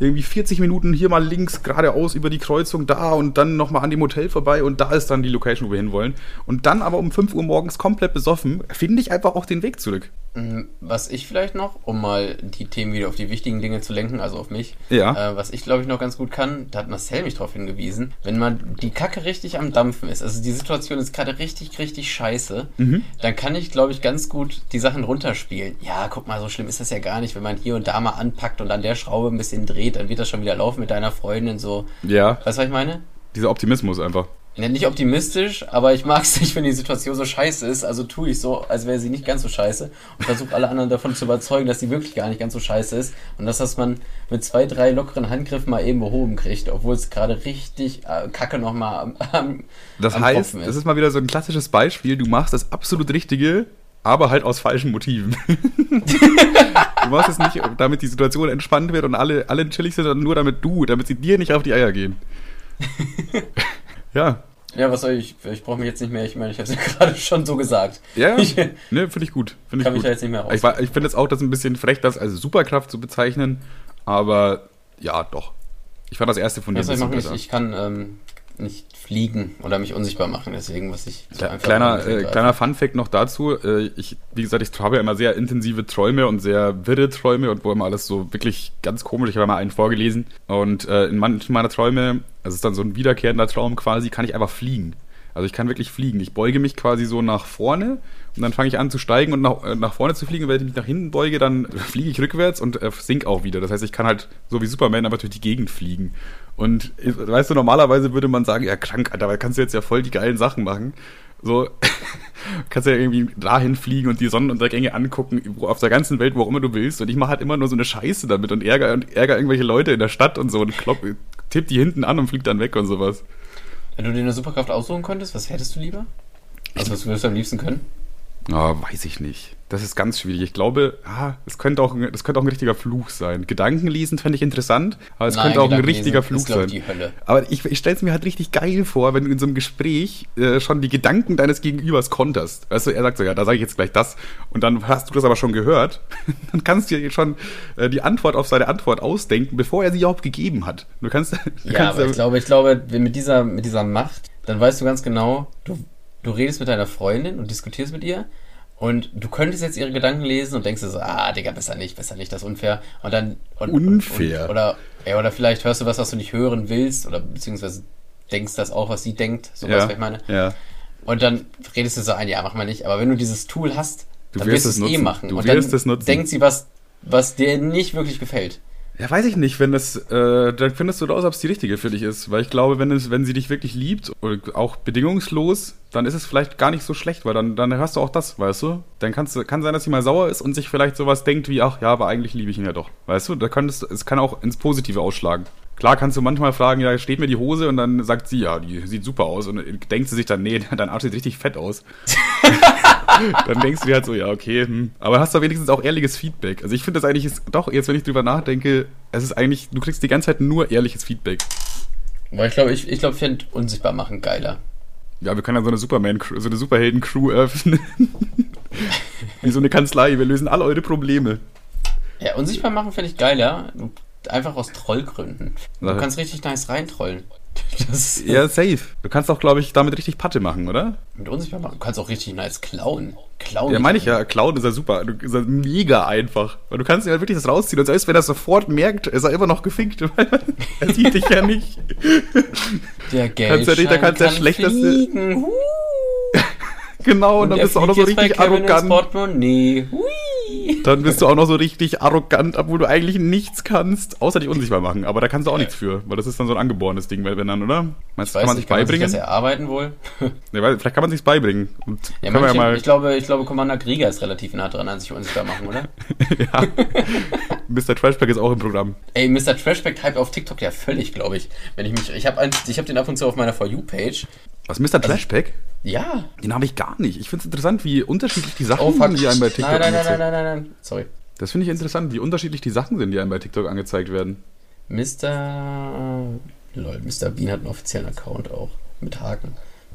irgendwie 40 Minuten hier mal links geradeaus über die Kreuzung da und dann nochmal an dem Hotel vorbei und da ist dann die Location, wo wir hinwollen. Und dann aber um 5 Uhr morgens komplett besoffen, finde ich einfach auch den Weg zurück. Mm, Was ich vielleicht noch, um mal die Themen wieder auf die wichtigen Dinge zu lenken, also auf mich, Ja. äh, was ich glaube ich noch ganz gut kann, da hat Marcel mich drauf hingewiesen, wenn man die Kacke richtig am Dampfen ist, also die Situation ist gerade richtig, richtig scheiße, Mhm. dann kann ich glaube ich ganz gut die Sachen runterspielen. Ja, guck mal, so schlimm ist das ja gar nicht, wenn man hier und da mal anpackt und an der Schraube ein bisschen dreht, dann wird das schon wieder laufen mit deiner Freundin so. Ja, Weißt du, was ich meine? dieser Optimismus einfach. Ja, nicht optimistisch, aber ich mag es nicht, wenn die Situation so scheiße ist. Also tue ich so, als wäre sie nicht ganz so scheiße und versuche alle anderen davon zu überzeugen, dass sie wirklich gar nicht ganz so scheiße ist und dass das man mit zwei, drei lockeren Handgriffen mal eben behoben kriegt, obwohl es gerade richtig äh, Kacke nochmal am, am Das am heißt, Tropfen das ist mal wieder so ein klassisches Beispiel, du machst das absolut Richtige, aber halt aus falschen Motiven. du machst es nicht, damit die Situation entspannt wird und alle, alle chillig sind, sondern nur damit du, damit sie dir nicht auf die Eier gehen. ja, Ja, was soll ich? Ich brauche mich jetzt nicht mehr. Ich meine, ich habe es ja gerade schon so gesagt. Ja, Ich ne, finde ich gut. Find ich kann mich gut. da jetzt nicht mehr raus. Ich, ich finde jetzt auch, das ein bisschen frech, das als Superkraft zu bezeichnen, aber ja, doch. Ich fand das erste von dir Was ein ich bisschen besser. Ich, ich kann ähm, nicht fliegen oder mich unsichtbar machen. Deswegen muss ich. so Kleiner, äh, greifen. kleiner Fun-Fact noch dazu. Äh, ich, wie gesagt, ich habe ja immer sehr intensive Träume und sehr wirre Träume und wo immer alles so wirklich ganz komisch. Ich habe mal einen vorgelesen und äh, in manchen meiner Träume, das ist dann so ein wiederkehrender Traum quasi, kann ich einfach fliegen. Also ich kann wirklich fliegen. Ich beuge mich quasi so nach vorne und dann fange ich an zu steigen und nach, äh, nach vorne zu fliegen. Und wenn ich mich nach hinten beuge, dann fliege ich rückwärts und äh, sink auch wieder. Das heißt, ich kann halt so wie Superman einfach durch die Gegend fliegen. Und weißt du, normalerweise würde man sagen, ja krank, Alter, weil kannst du jetzt ja voll die geilen Sachen machen. So, kannst ja irgendwie dahin fliegen und die Sonnenuntergänge angucken, auf der ganzen Welt, wo auch immer du willst. Und ich mache halt immer nur so eine Scheiße damit und ärgere, und ärgere irgendwelche Leute in der Stadt und so und klopp, tipp die hinten an und flieg dann weg und sowas. Wenn du dir eine Superkraft aussuchen könntest, was hättest du lieber? Also, was würdest du am liebsten können? Ah, weiß ich nicht. Das ist ganz schwierig. Ich glaube, ah, das könnte auch, ein- das könnte auch ein richtiger Fluch sein. Gedanken lesen fände ich interessant, aber es Nein, könnte auch ein Gedankenlesen richtiger Fluch sein. Aber ich, ich stelle es mir halt richtig geil vor, wenn du in so einem Gespräch äh, schon die Gedanken deines Gegenübers konterst. Weißt du, er sagt so, ja, da sage ich jetzt gleich das. Und dann hast du das aber schon gehört. dann kannst du dir schon äh, die Antwort auf seine Antwort ausdenken, bevor er sie überhaupt gegeben hat. Du kannst, du Ja, kannst aber ich glaube, ich glaube, wenn mit dieser, mit dieser Macht, dann weißt du ganz genau, du, du redest mit deiner Freundin und diskutierst mit ihr und du könntest jetzt ihre Gedanken lesen und denkst dir so, ah, Digga, besser nicht, besser nicht, das ist unfair. Und dann. Und, Unfair? Und, oder, ja, oder vielleicht hörst du was, was du nicht hören willst oder beziehungsweise denkst das auch, was sie denkt, so ja, was ich meine. ja. Und dann redest du so ein, ja, mach mal nicht. Aber wenn du dieses Tool hast, Du dann wirst wirst du es eh nutzen. machen. Du und wirst dann es nutzen. denkt sie was, was dir nicht wirklich gefällt. Ja, weiß ich nicht, wenn das, äh, dann findest du raus, ob es die richtige für dich ist. Weil ich glaube, wenn es, wenn sie dich wirklich liebt, oder auch bedingungslos, dann ist es vielleicht gar nicht so schlecht, weil dann, dann hörst du auch das, weißt du? Dann kannst du, kann sein, dass sie mal sauer ist und sich vielleicht sowas denkt wie, ach ja, aber eigentlich liebe ich ihn ja doch. Weißt du? Da könntest, es kann auch ins Positive ausschlagen. Klar kannst du manchmal fragen, ja, steht mir die Hose und dann sagt sie, ja, die sieht super aus und denkt sie sich dann, nee, dein Arsch sieht richtig fett aus. dann denkst du dir halt so, ja, okay, hm. aber hast du wenigstens auch ehrliches Feedback. Also ich finde das eigentlich ist, doch, jetzt wenn ich drüber nachdenke, es ist eigentlich, du kriegst die ganze Zeit nur ehrliches Feedback. Weil ich glaube, ich, ich glaube, ich fände unsichtbar machen geiler. Ja, wir können ja so eine Superman, so eine Superhelden-Crew öffnen. Wie so eine Kanzlei, wir lösen alle eure Probleme. Ja, unsichtbar machen fände ich geiler. Einfach aus Trollgründen. Du kannst richtig nice reintrollen. Das Ja, safe. Du kannst auch, glaube ich, damit richtig Patte machen, oder? mit unsichtbar machen. Du kannst auch richtig nice klauen. Klauen. Ja, meine ich ja, Clown ist ja super. Du, ist ja mega einfach. Weil du kannst ja wirklich das rausziehen und selbst wenn er sofort merkt, ist er immer noch gefickt. weil er sieht dich ja nicht. Der Kannst ja da kannst ja kann schlechteste- fliegen. Huh. Genau, und, dann er bist du auch noch so richtig arrogant. Portemonnaie. Hui. Dann bist du auch noch so richtig arrogant, obwohl du eigentlich nichts kannst, außer dich unsichtbar machen. Aber da kannst du auch nichts für, weil das ist dann so ein angeborenes Ding, wenn dann, oder? Meinst du, kann man sich kann man sich beibringen? das erarbeiten wohl? Nee, weil, vielleicht kann man sich beibringen. Und Ja, manche, ja mal, ich, glaube, ich glaube, Commander Krieger ist relativ nah dran an sich unsichtbar machen, oder? ja. Mr. Trashback ist auch im Programm. Ey, Mr. Trashback hype auf TikTok ja völlig, glaube ich. Wenn ich mich, ich habe ich hab den ab und zu auf meiner For You Page. Was, Mr. Trashback? Ja. Den habe ich gar nicht. Ich finde es interessant, wie unterschiedlich die Sachen Oh sind, die einem bei TikTok nein, nein, nein, angezeigt nein, nein, nein, nein. Sorry. Das finde ich interessant, wie unterschiedlich die Sachen sind, die einem bei TikTok angezeigt werden. Mr. Lol, Mr. Bean hat einen offiziellen Account auch. Mit Haken.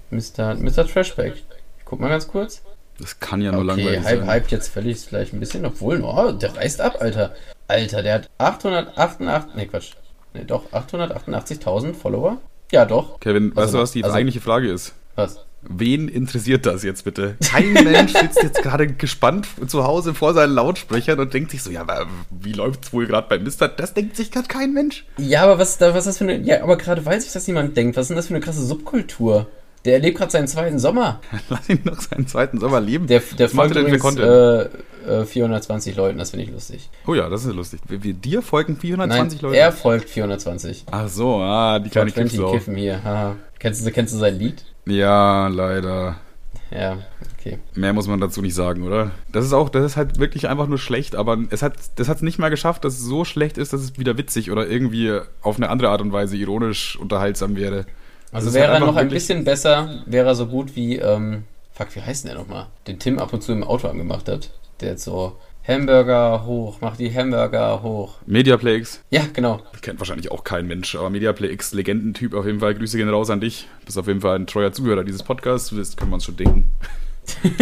Mr. Mr. Trashback. Ich guck mal ganz kurz. Das kann ja nur Okay, langweilig hype, sein. hype jetzt völlig vielleicht ein bisschen, obwohl, oh, der reißt ab, Alter. Alter, der hat 888, nee, Quatsch. Nee, doch, 888.000 Follower. Ja, doch. Kevin, weißt Also, du, was die also- eigentliche Frage ist? Was? Wen interessiert das jetzt bitte? Kein Mensch sitzt jetzt gerade gespannt zu Hause vor seinen Lautsprechern und denkt sich so, ja, aber wie läuft's wohl gerade bei Mister? Das denkt sich gerade kein Mensch. Ja, aber was, was ist das für eine. Ja, aber gerade weil sich das niemand denkt, was ist denn das für eine krasse Subkultur? Der erlebt gerade seinen zweiten Sommer. Lass ihn noch seinen zweiten Sommer leben. Der, der folgt übrigens äh, äh, 420 Leuten, das finde ich lustig. Oh ja, das ist lustig. Wir, wir dir folgen Nein, 420 Leute. er folgt 420. Ach so, ah, die kleine 20 Kippsau. Kiffen hier. Haha. Kennst du, kennst du sein Lied? Ja, leider. Ja, okay. Mehr muss man dazu nicht sagen, oder? Das ist auch, das ist halt wirklich einfach nur schlecht, aber es hat, das hat es nicht mal geschafft, dass es so schlecht ist, dass es wieder witzig oder irgendwie auf eine andere Art und Weise ironisch unterhaltsam wäre. Also wäre er noch ein bisschen besser, wäre er so gut wie, ähm, fuck, wie heißt denn der nochmal? Den Tim ab und zu im Auto angemacht hat. Der jetzt so, Hamburger hoch, mach die Hamburger hoch. Mediaplex. Ja, genau. Kennt wahrscheinlich auch kein Mensch, aber Mediaplex, Legendentyp auf jeden Fall. Grüße gehen raus an dich. Bist auf jeden Fall ein treuer Zuhörer dieses Podcasts. Das können wir uns schon denken.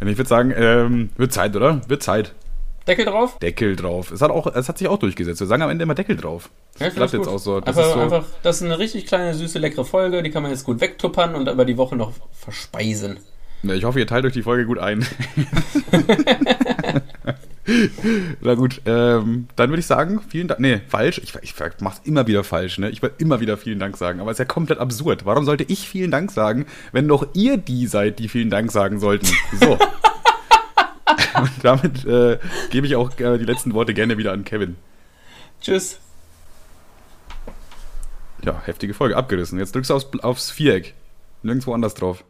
Und ich würde sagen, ähm, wird Zeit, oder? Wird Zeit. Deckel drauf? Deckel drauf. Es hat, auch, es hat sich auch durchgesetzt. Wir sagen am Ende immer Deckel drauf. Ja, Das bleibt jetzt auch so. Das einfach, ist so. einfach, das ist eine richtig kleine, süße, leckere Folge. Die kann man jetzt gut wegtuppern und über die Woche noch verspeisen. Na, ich hoffe, ihr teilt euch die Folge gut ein. Na gut, ähm, dann würde ich sagen, vielen Dank. Nee, falsch. Ich, ich mach's immer wieder falsch, ne? Ich will immer wieder vielen Dank sagen, aber es ist ja komplett absurd. Warum sollte ich vielen Dank sagen, wenn doch ihr die seid, die vielen Dank sagen sollten? So. Und damit äh, gebe ich auch äh, die letzten Worte gerne wieder an Kevin. Tschüss. Ja, heftige Folge, abgerissen. Jetzt drückst du aufs, aufs Viereck. Nirgendwo anders drauf.